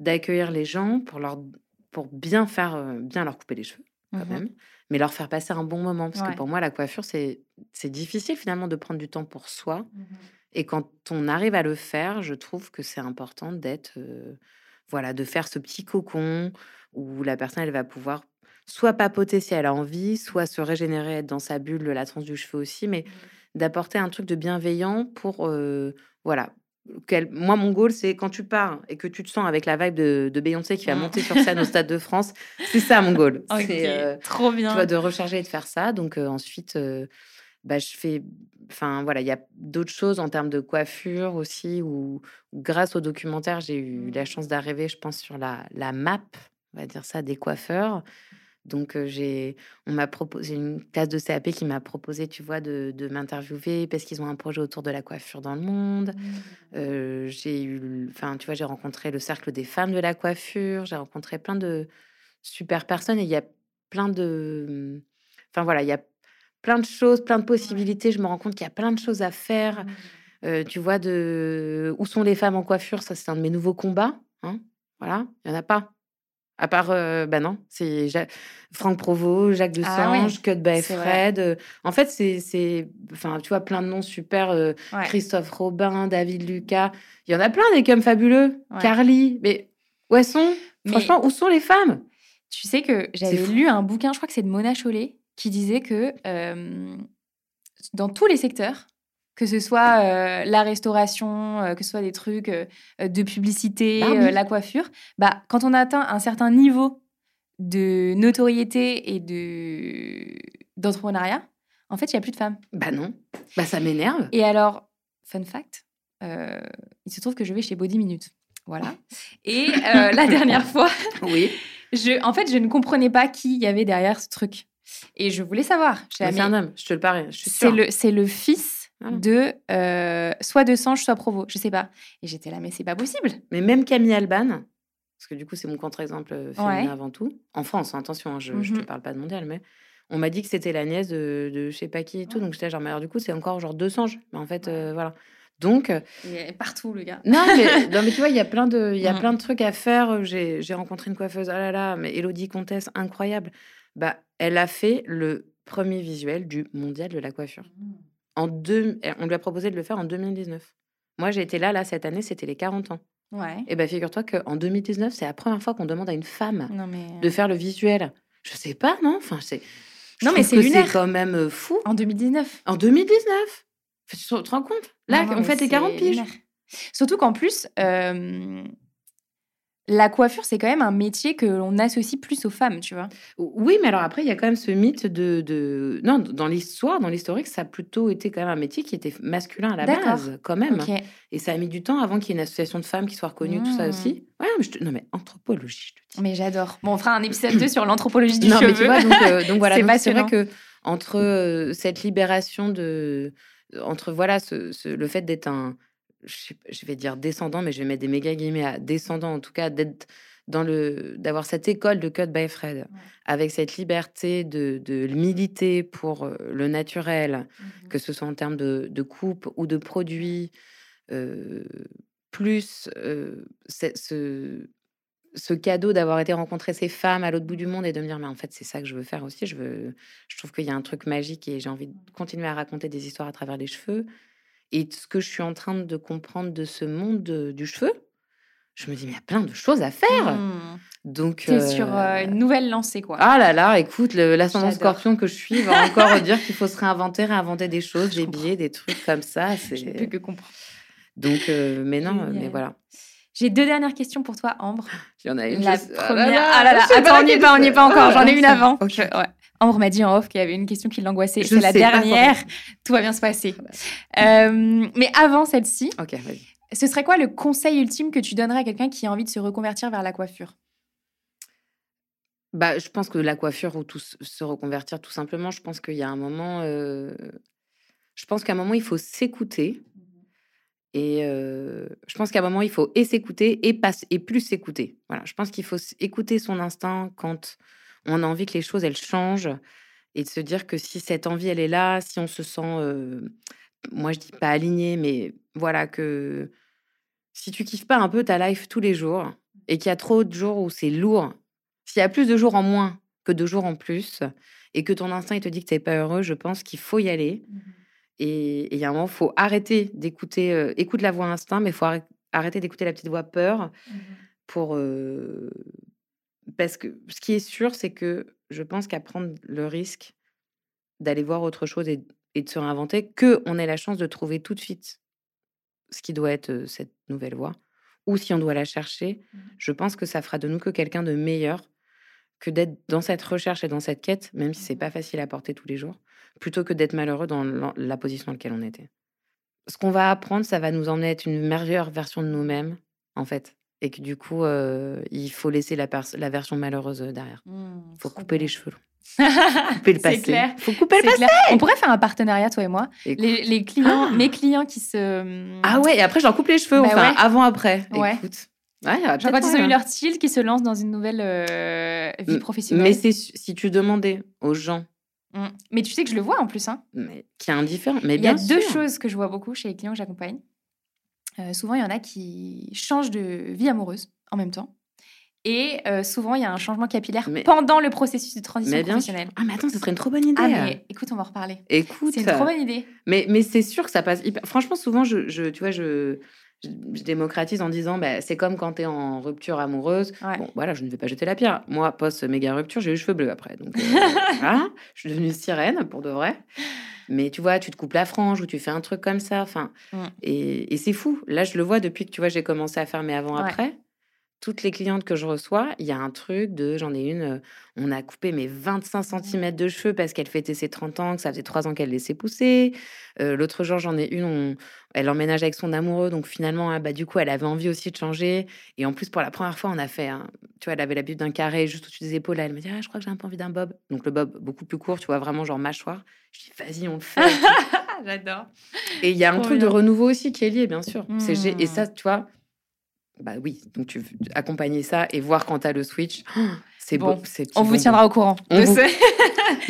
d'accueillir les gens pour leur pour bien faire bien leur couper les cheveux quand Mhm. même, mais leur faire passer un bon moment parce Ouais. que pour moi la coiffure c'est difficile finalement de prendre du temps pour soi Mhm. et quand on arrive à le faire, je trouve que c'est important d'être, euh, voilà, de faire ce petit cocon où la personne, elle va pouvoir soit papoter si elle a envie, soit se régénérer, être dans sa bulle, de la transe du cheveu aussi, mais d'apporter un truc de bienveillant pour, euh, voilà. Moi, mon goal, c'est quand tu pars et que tu te sens avec la vibe de, de Beyoncé qui va monter sur scène au Stade de France, c'est ça mon goal. C'est, euh, trop tu bien. vois, de recharger et de faire ça. Donc euh, ensuite, euh, bah, je fais, enfin voilà, il y a d'autres choses en termes de coiffure aussi, où, où grâce au documentaire, j'ai eu la chance d'arriver, je pense, sur la, la map, on va dire ça, des coiffeurs. Donc j'ai, on m'a proposé une classe de CAP qui m'a proposé, tu vois, de, de m'interviewer parce qu'ils ont un projet autour de la coiffure dans le monde. Euh, j'ai eu, enfin, tu vois, j'ai rencontré le cercle des femmes de la coiffure, j'ai rencontré plein de super personnes et il y a plein de, enfin voilà, il y a plein de choses, plein de possibilités. Je me rends compte qu'il y a plein de choses à faire. Euh, tu vois, de où sont les femmes en coiffure, ça c'est un de mes nouveaux combats. Hein voilà, il y en a pas. À part, euh, bah non, c'est Ja- Franck Provost, Jacques Ah ouais, Desange, Cut by c'est vrai. Fred. euh, en fait, c'est, enfin, tu vois, plein de noms super. euh, Ouais. Christophe Robin, David Lucas. Il y en a plein des comme fabuleux. Ouais. Carly. Mais où elles sont? Mais- Franchement, où sont les femmes? Tu sais que j'avais lu un bouquin, je crois que c'est de Mona Chollet, qui disait que euh, dans tous les secteurs, que ce soit euh, la restauration, euh, que ce soit des trucs euh, de publicité, Bah oui. la coiffure, bah, quand on atteint un certain niveau de notoriété et de d'entrepreneuriat, en fait, il n'y a plus de femmes. Bah non. Bah ça m'énerve. Et alors, fun fact, il se trouve que je vais chez Body Minute. Voilà. Et la dernière fois, Oui. je, en fait, je ne comprenais pas qui il y avait derrière ce truc. Et je voulais savoir. Là, c'est un homme, je te le parie. C'est le, c'est le fils Ah. de euh, soit de Sange, soit Provo. Je sais pas. Et j'étais là, mais c'est pas possible. Mais même Camille Alban, parce que du coup, c'est mon contre-exemple euh, féminin Ouais. avant tout. En France, hein, attention, hein, je ne te Mhm. parle pas de mondial, mais on m'a dit que c'était la nièce de, de je sais pas qui et tout. Ouais. Donc j'étais genre, mais alors du coup, c'est encore genre deux singes. Mais en fait, euh, voilà. Donc, euh, Il est partout, le gars. non mais, non, mais tu vois, il y a plein de, il y a Mm. plein de trucs à faire. J'ai rencontré une coiffeuse, oh là là, mais Elodie Comtesse, incroyable. Bah, elle a fait le premier visuel du mondial de la coiffure. En deux, on lui a proposé de le faire en 2019. Moi, j'ai été là, là, cette année, c'était les 40 ans. Ouais. Et ben figure-toi qu'en 2019, c'est la première fois qu'on demande à une femme Non, mais. de faire le visuel. Je sais pas, non Enfin, c'est. Non, mais c'est lunaire. C'est quand même euh, fou. En 2019. En 2019 Tu te rends compte? Là, Non, non, on fait les c'est 40 piges. lunaire. Surtout qu'en plus, euh, la coiffure, c'est quand même un métier que l'on associe plus aux femmes, tu vois. Oui, mais alors après, il y a quand même ce mythe de. de... Non, dans l'histoire, dans l'historique, ça a plutôt été quand même un métier qui était masculin à la base, quand même. Et ça a mis du temps avant qu'il y ait une association de femmes qui soit reconnue, tout ça Mmh. aussi. Ouais, mais je te- Non, mais anthropologie, je te dis. Mais j'adore. Bon, on fera un épisode 2 sur l'anthropologie du non, cheveu. mais tu vois, donc, euh, donc voilà, C'est vrai que entre euh, cette libération de, entre voilà, ce, ce- le fait d'être un, je, vais dire descendant, mais je vais mettre des méga guillemets à descendant, en tout cas d'être dans le, d'avoir cette école de Cut by Fred, avec cette liberté de, de militer pour euh, le naturel, Mhm. que ce soit en termes de, de coupe ou de produits, euh, plus euh, ce, ce cadeau d'avoir été rencontrer ces femmes à l'autre bout du monde et de me dire, mais en fait, c'est ça que je veux faire aussi. Je, veux, je trouve qu'il y a un truc magique et j'ai envie de continuer à raconter des histoires à travers les cheveux. Et ce que je suis en train de comprendre de ce monde de- du cheveu, je me dis, mais il y a plein de choses à faire. Mmh. Donc, T'es sur euh, euh, une nouvelle lancée, quoi. ah là là, écoute, l'ascendant scorpion que je suis va encore dire qu'il faut se réinventer, réinventer des choses, Je des comprends. billets, des trucs comme ça. Je ne peux C'est... que comprendre. Donc, euh, mais non, euh, mais voilà. J'ai deux dernières questions pour toi, Ambre. Il y en a une. La je- première. Ah là là, attends, on n'y est pas, on n'y est pas encore. Ah, J'en ai une c'est- avant. ok. Ouais. Ambre m'a dit en off qu'il y avait une question qui l'angoissait. C'est la dernière. Tout va bien se passer. Euh, mais avant celle-ci, ce serait quoi le conseil ultime que tu donnerais à quelqu'un qui a envie de se reconvertir vers la coiffure? Bah, je pense que la coiffure ou tout se reconvertir, tout simplement, je pense qu'il y a un moment. euh, Je pense qu'à un moment, il faut s'écouter Et je pense qu'à un moment, il faut et s'écouter et, et plus s'écouter. Voilà, je pense qu'il faut écouter son instinct quand on a envie que les choses, elles changent et de se dire que si cette envie, elle est là, si on se sent, moi je dis pas aligné, mais voilà, que si tu kiffes pas un peu ta life tous les jours et qu'il y a trop de jours où c'est lourd, s'il y a plus de jours en moins que de jours en plus et que ton instinct il te dit que tu n'es pas heureux, je pense qu'il faut y aller. Mmh et il y a un moment, il faut arrêter d'écouter, écoute la voix instinct, mais il faut arrêter d'écouter la petite voix peur mmh pour. Parce que ce qui est sûr, c'est que je pense qu'à prendre le risque d'aller voir autre chose et, de se réinventer, que on ait la chance de trouver tout de suite ce qui doit être cette nouvelle voie, ou si on doit la chercher, mmh je pense que ça fera de nous que quelqu'un de meilleur que d'être dans cette recherche et dans cette quête, même si c'est mmh pas facile à porter tous les jours plutôt que d'être malheureux dans la position dans laquelle on était. Ce qu'on va apprendre, ça va nous emmener à être une meilleure version de nous-mêmes, en fait. Et que du coup, euh, il faut laisser la, la, version malheureuse euh, derrière. Il mmh, faut couper les cheveux couper le passé. Clair. Faut couper le passé. On pourrait faire un partenariat, toi et moi. Les, clients, ah mes clients qui se. Ah ouais, et après, j'en coupe les cheveux, bah enfin, avant-après. Ouais. Écoute. Ouais, quand ils ont eu leur style, qui se lancent dans une nouvelle euh, vie professionnelle. Mais si tu demandais aux gens Mmh. Mais tu sais que je le vois en plus. Hein. Mais qui est indifférent. Mais il y a deux choses que je vois beaucoup chez les clients que j'accompagne. Euh, souvent, il y en a qui changent de vie amoureuse en même temps. Et euh, souvent, il y a un changement capillaire pendant le processus de transition professionnelle. Ah, mais attends, ce serait une trop bonne idée. Ah, mais écoute, on va en reparler. Écoute. C'est une trop bonne idée. Mais, mais c'est sûr que ça passe Franchement, souvent, je, je, tu vois, je, je, démocratise en disant bah, c'est comme quand tu es en rupture amoureuse. Bon, voilà, je ne vais pas jeter la pierre. Moi, post méga rupture, j'ai eu les cheveux bleus après. Donc, euh, voilà, je suis devenue sirène pour de vrai. Mais tu vois, tu te coupes la frange ou tu fais un truc comme ça. Enfin, mm. et, et c'est fou. Là, je le vois depuis que tu vois, j'ai commencé à faire mes avant-après toutes les clientes que je reçois, il y a un truc de, j'en ai une, euh, on a coupé mes 25 cm de cheveux parce qu'elle fêtait ses 30 ans, que ça faisait 3 ans qu'elle laissait pousser. Euh, l'autre jour, j'en ai une, elle emménage avec son amoureux, donc finalement, ah, bah, du coup, elle avait envie aussi de changer. Et en plus, pour la première fois, on a fait, tu vois, elle avait l'habitude d'un carré juste au-dessus des épaules. elle me dit, ah, je crois que j'ai un peu envie d'un bob. Donc le bob, beaucoup plus court, tu vois, vraiment genre mâchoire. Je dis, vas-y, on le fait. J'adore. Et il y a un truc de renouveau aussi qui est lié, bien sûr. C'est Et ça, mmh. tu vois, bah oui, donc tu accompagner ça et voir quand tu as le switch. c'est bon. on vous tiendra au courant. il,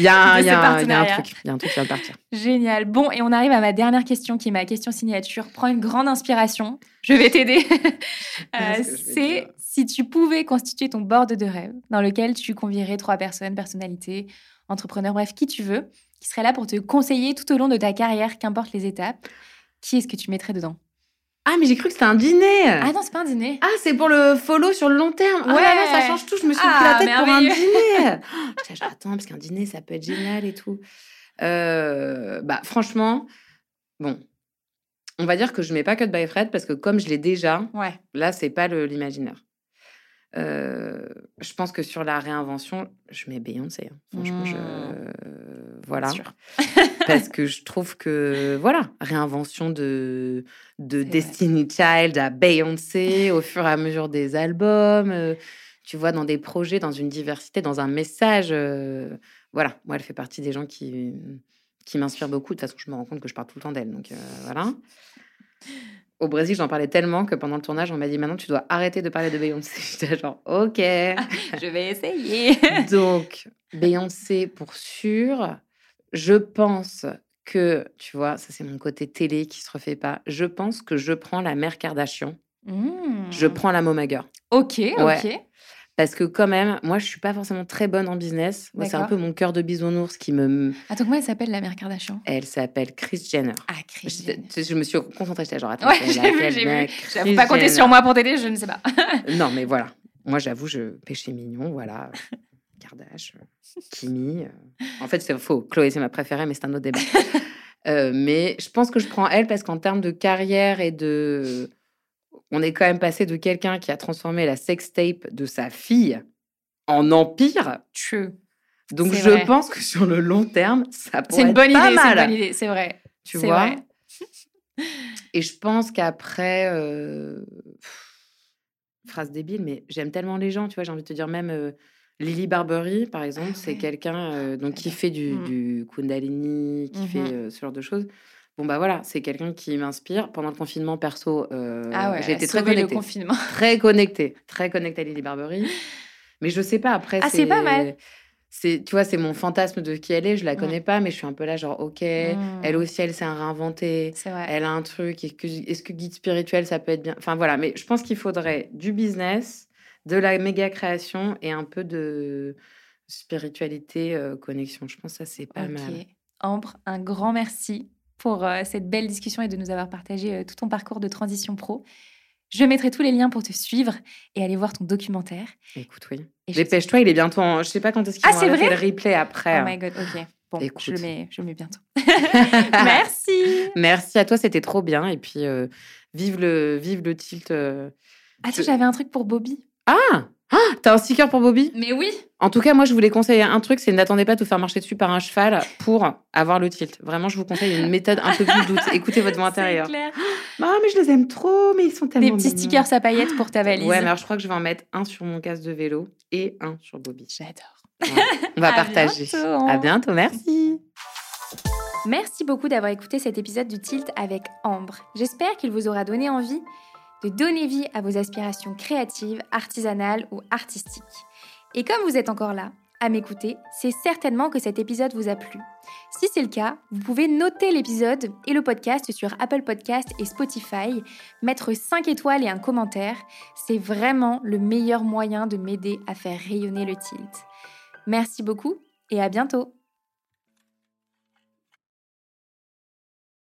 y a un, truc, il y a un truc qui va partir. Génial. Bon, et on arrive à ma dernière question qui est ma question signature. Prends une grande inspiration. Je vais t'aider. Euh, c'est si tu pouvais constituer ton board de rêve dans lequel tu convierais trois personnes, personnalités, entrepreneurs, bref, qui tu veux, qui serait là pour te conseiller tout au long de ta carrière, qu'importe les étapes. Qui est-ce que tu mettrais dedans? Ah, mais j'ai cru que c'était un dîner. Ah non, c'est pas un dîner. Ah, c'est pour le follow sur le long terme. Ouais, ah, ça change tout. Je me suis pris la ah, tête pour un dîner. oh, attends, parce qu'un dîner, ça peut être génial et tout. Euh, bah, franchement, bon, on va dire que je mets pas Cut by Fred parce que comme je l'ai déjà, ouais. là, c'est pas l'imaginaire. Euh, je pense que sur la réinvention, je mets Beyoncé. Hein. Franchement, je... Mmh. voilà. Parce que je trouve que, voilà, réinvention de, de Destiny Child à Beyoncé au fur et à mesure des albums. Euh, tu vois, dans des projets, dans une diversité, dans un message. Euh, voilà, moi, elle fait partie des gens qui, qui m'inspirent beaucoup. De toute façon, je me rends compte que je parle tout le temps d'elle. Donc, voilà. Au Brésil, j'en parlais tellement que pendant le tournage, on m'a dit maintenant tu dois arrêter de parler de Beyoncé. J'étais genre ok. je vais essayer. Donc Beyoncé pour sûr. Je pense que, tu vois, ça c'est mon côté télé qui se refait pas. Je pense que je prends la mère Kardashian. Je mmh. prends la Momager. Ok, ok. Parce que quand même, moi, je suis pas forcément très bonne en business. c'est un peu mon cœur de bisounours qui me... Attends, comment elle s'appelle, la mère Kardashian Elle s'appelle Kris Jenner. Ah, Kris Jenner. Je, me suis concentrée, j'étais genre, attends, ouais, j'ai vu, j'ai vu. pas compter sur moi pour t'aider, je ne sais pas. non, mais voilà. Moi, j'avoue, je péché mignon, voilà. Kardashian, Kimi. En fait, c'est faux. Chloé, c'est ma préférée, mais c'est un autre débat. Euh, mais je pense que je prends elle parce qu'en termes de carrière et de on est quand même passé de quelqu'un qui a transformé la sextape de sa fille en empire. True. Donc je pense que sur le long terme, ça pourrait être bonne pas idée, C'est une bonne idée, c'est vrai. Tu vois? Et je pense qu'après, euh, phrase débile, mais j'aime tellement les gens, tu vois. J'ai envie de te dire même euh, Lily Barbery, par exemple, ah c'est quelqu'un euh, donc qui fait du, mmh. du Kundalini, qui fait mmh ce genre de choses Bon, bah voilà, c'est quelqu'un qui m'inspire. Pendant le confinement, perso, euh, Ah ouais, j'ai été très connectée. confinement. Très connectée. Très connectée à Lily Barbery. Mais je sais pas, après, Ah, c'est pas mal. C'est, tu vois, c'est mon fantasme de qui elle est. Je la connais pas, mais je suis un peu là, genre, ok. Elle aussi, elle s'est réinventée. Elle a un truc. Est-ce que, guide spirituel, ça peut être bien? Enfin, voilà. Mais je pense qu'il faudrait du business, de la méga création et un peu de spiritualité, euh, connexion. Je pense que ça, c'est pas mal. Ambre, un grand merci pour euh, cette belle discussion et de nous avoir partagé euh, tout ton parcours de transition pro. Je mettrai tous les liens pour te suivre et aller voir ton documentaire. Écoute, oui. Dépêche-toi, il est bientôt en... Je sais pas quand est-ce qu'ils Ah, c'est vrai le replay après. Oh my god, ok. Bon, je Écoute. le mets, je le mets bientôt. Merci. Merci à toi, c'était trop bien. Et puis, euh, vive, le, vive le tilt. euh. Attends, Je- j'avais un truc pour Bobby. Ah Ah T'as un sticker pour Bobby? Mais oui. En tout cas, moi, je voulais conseiller un truc, c'est n'attendez pas de vous faire marcher dessus par un cheval pour avoir le tilt. Vraiment, je vous conseille une méthode un peu plus douce. Écoutez votre voix C'est intérieure. clair. Ah, mais je les aime trop, mais ils sont tellement Des petits stickers à paillettes pour ta valise. Ouais, mais alors je crois que je vais en mettre un sur mon casque de vélo et un sur Bobby. J'adore. On va À partager. bientôt. À bientôt, merci. Merci beaucoup d'avoir écouté cet épisode du Tilt avec Ambre. J'espère qu'il vous aura donné envie de donner vie à vos aspirations créatives, artisanales ou artistiques. Et comme vous êtes encore là, à m'écouter, c'est certainement que cet épisode vous a plu. Si c'est le cas, vous pouvez noter l'épisode et le podcast sur Apple Podcast et Spotify, mettre 5 étoiles et un commentaire. C'est vraiment le meilleur moyen de m'aider à faire rayonner le tilt. Merci beaucoup et à bientôt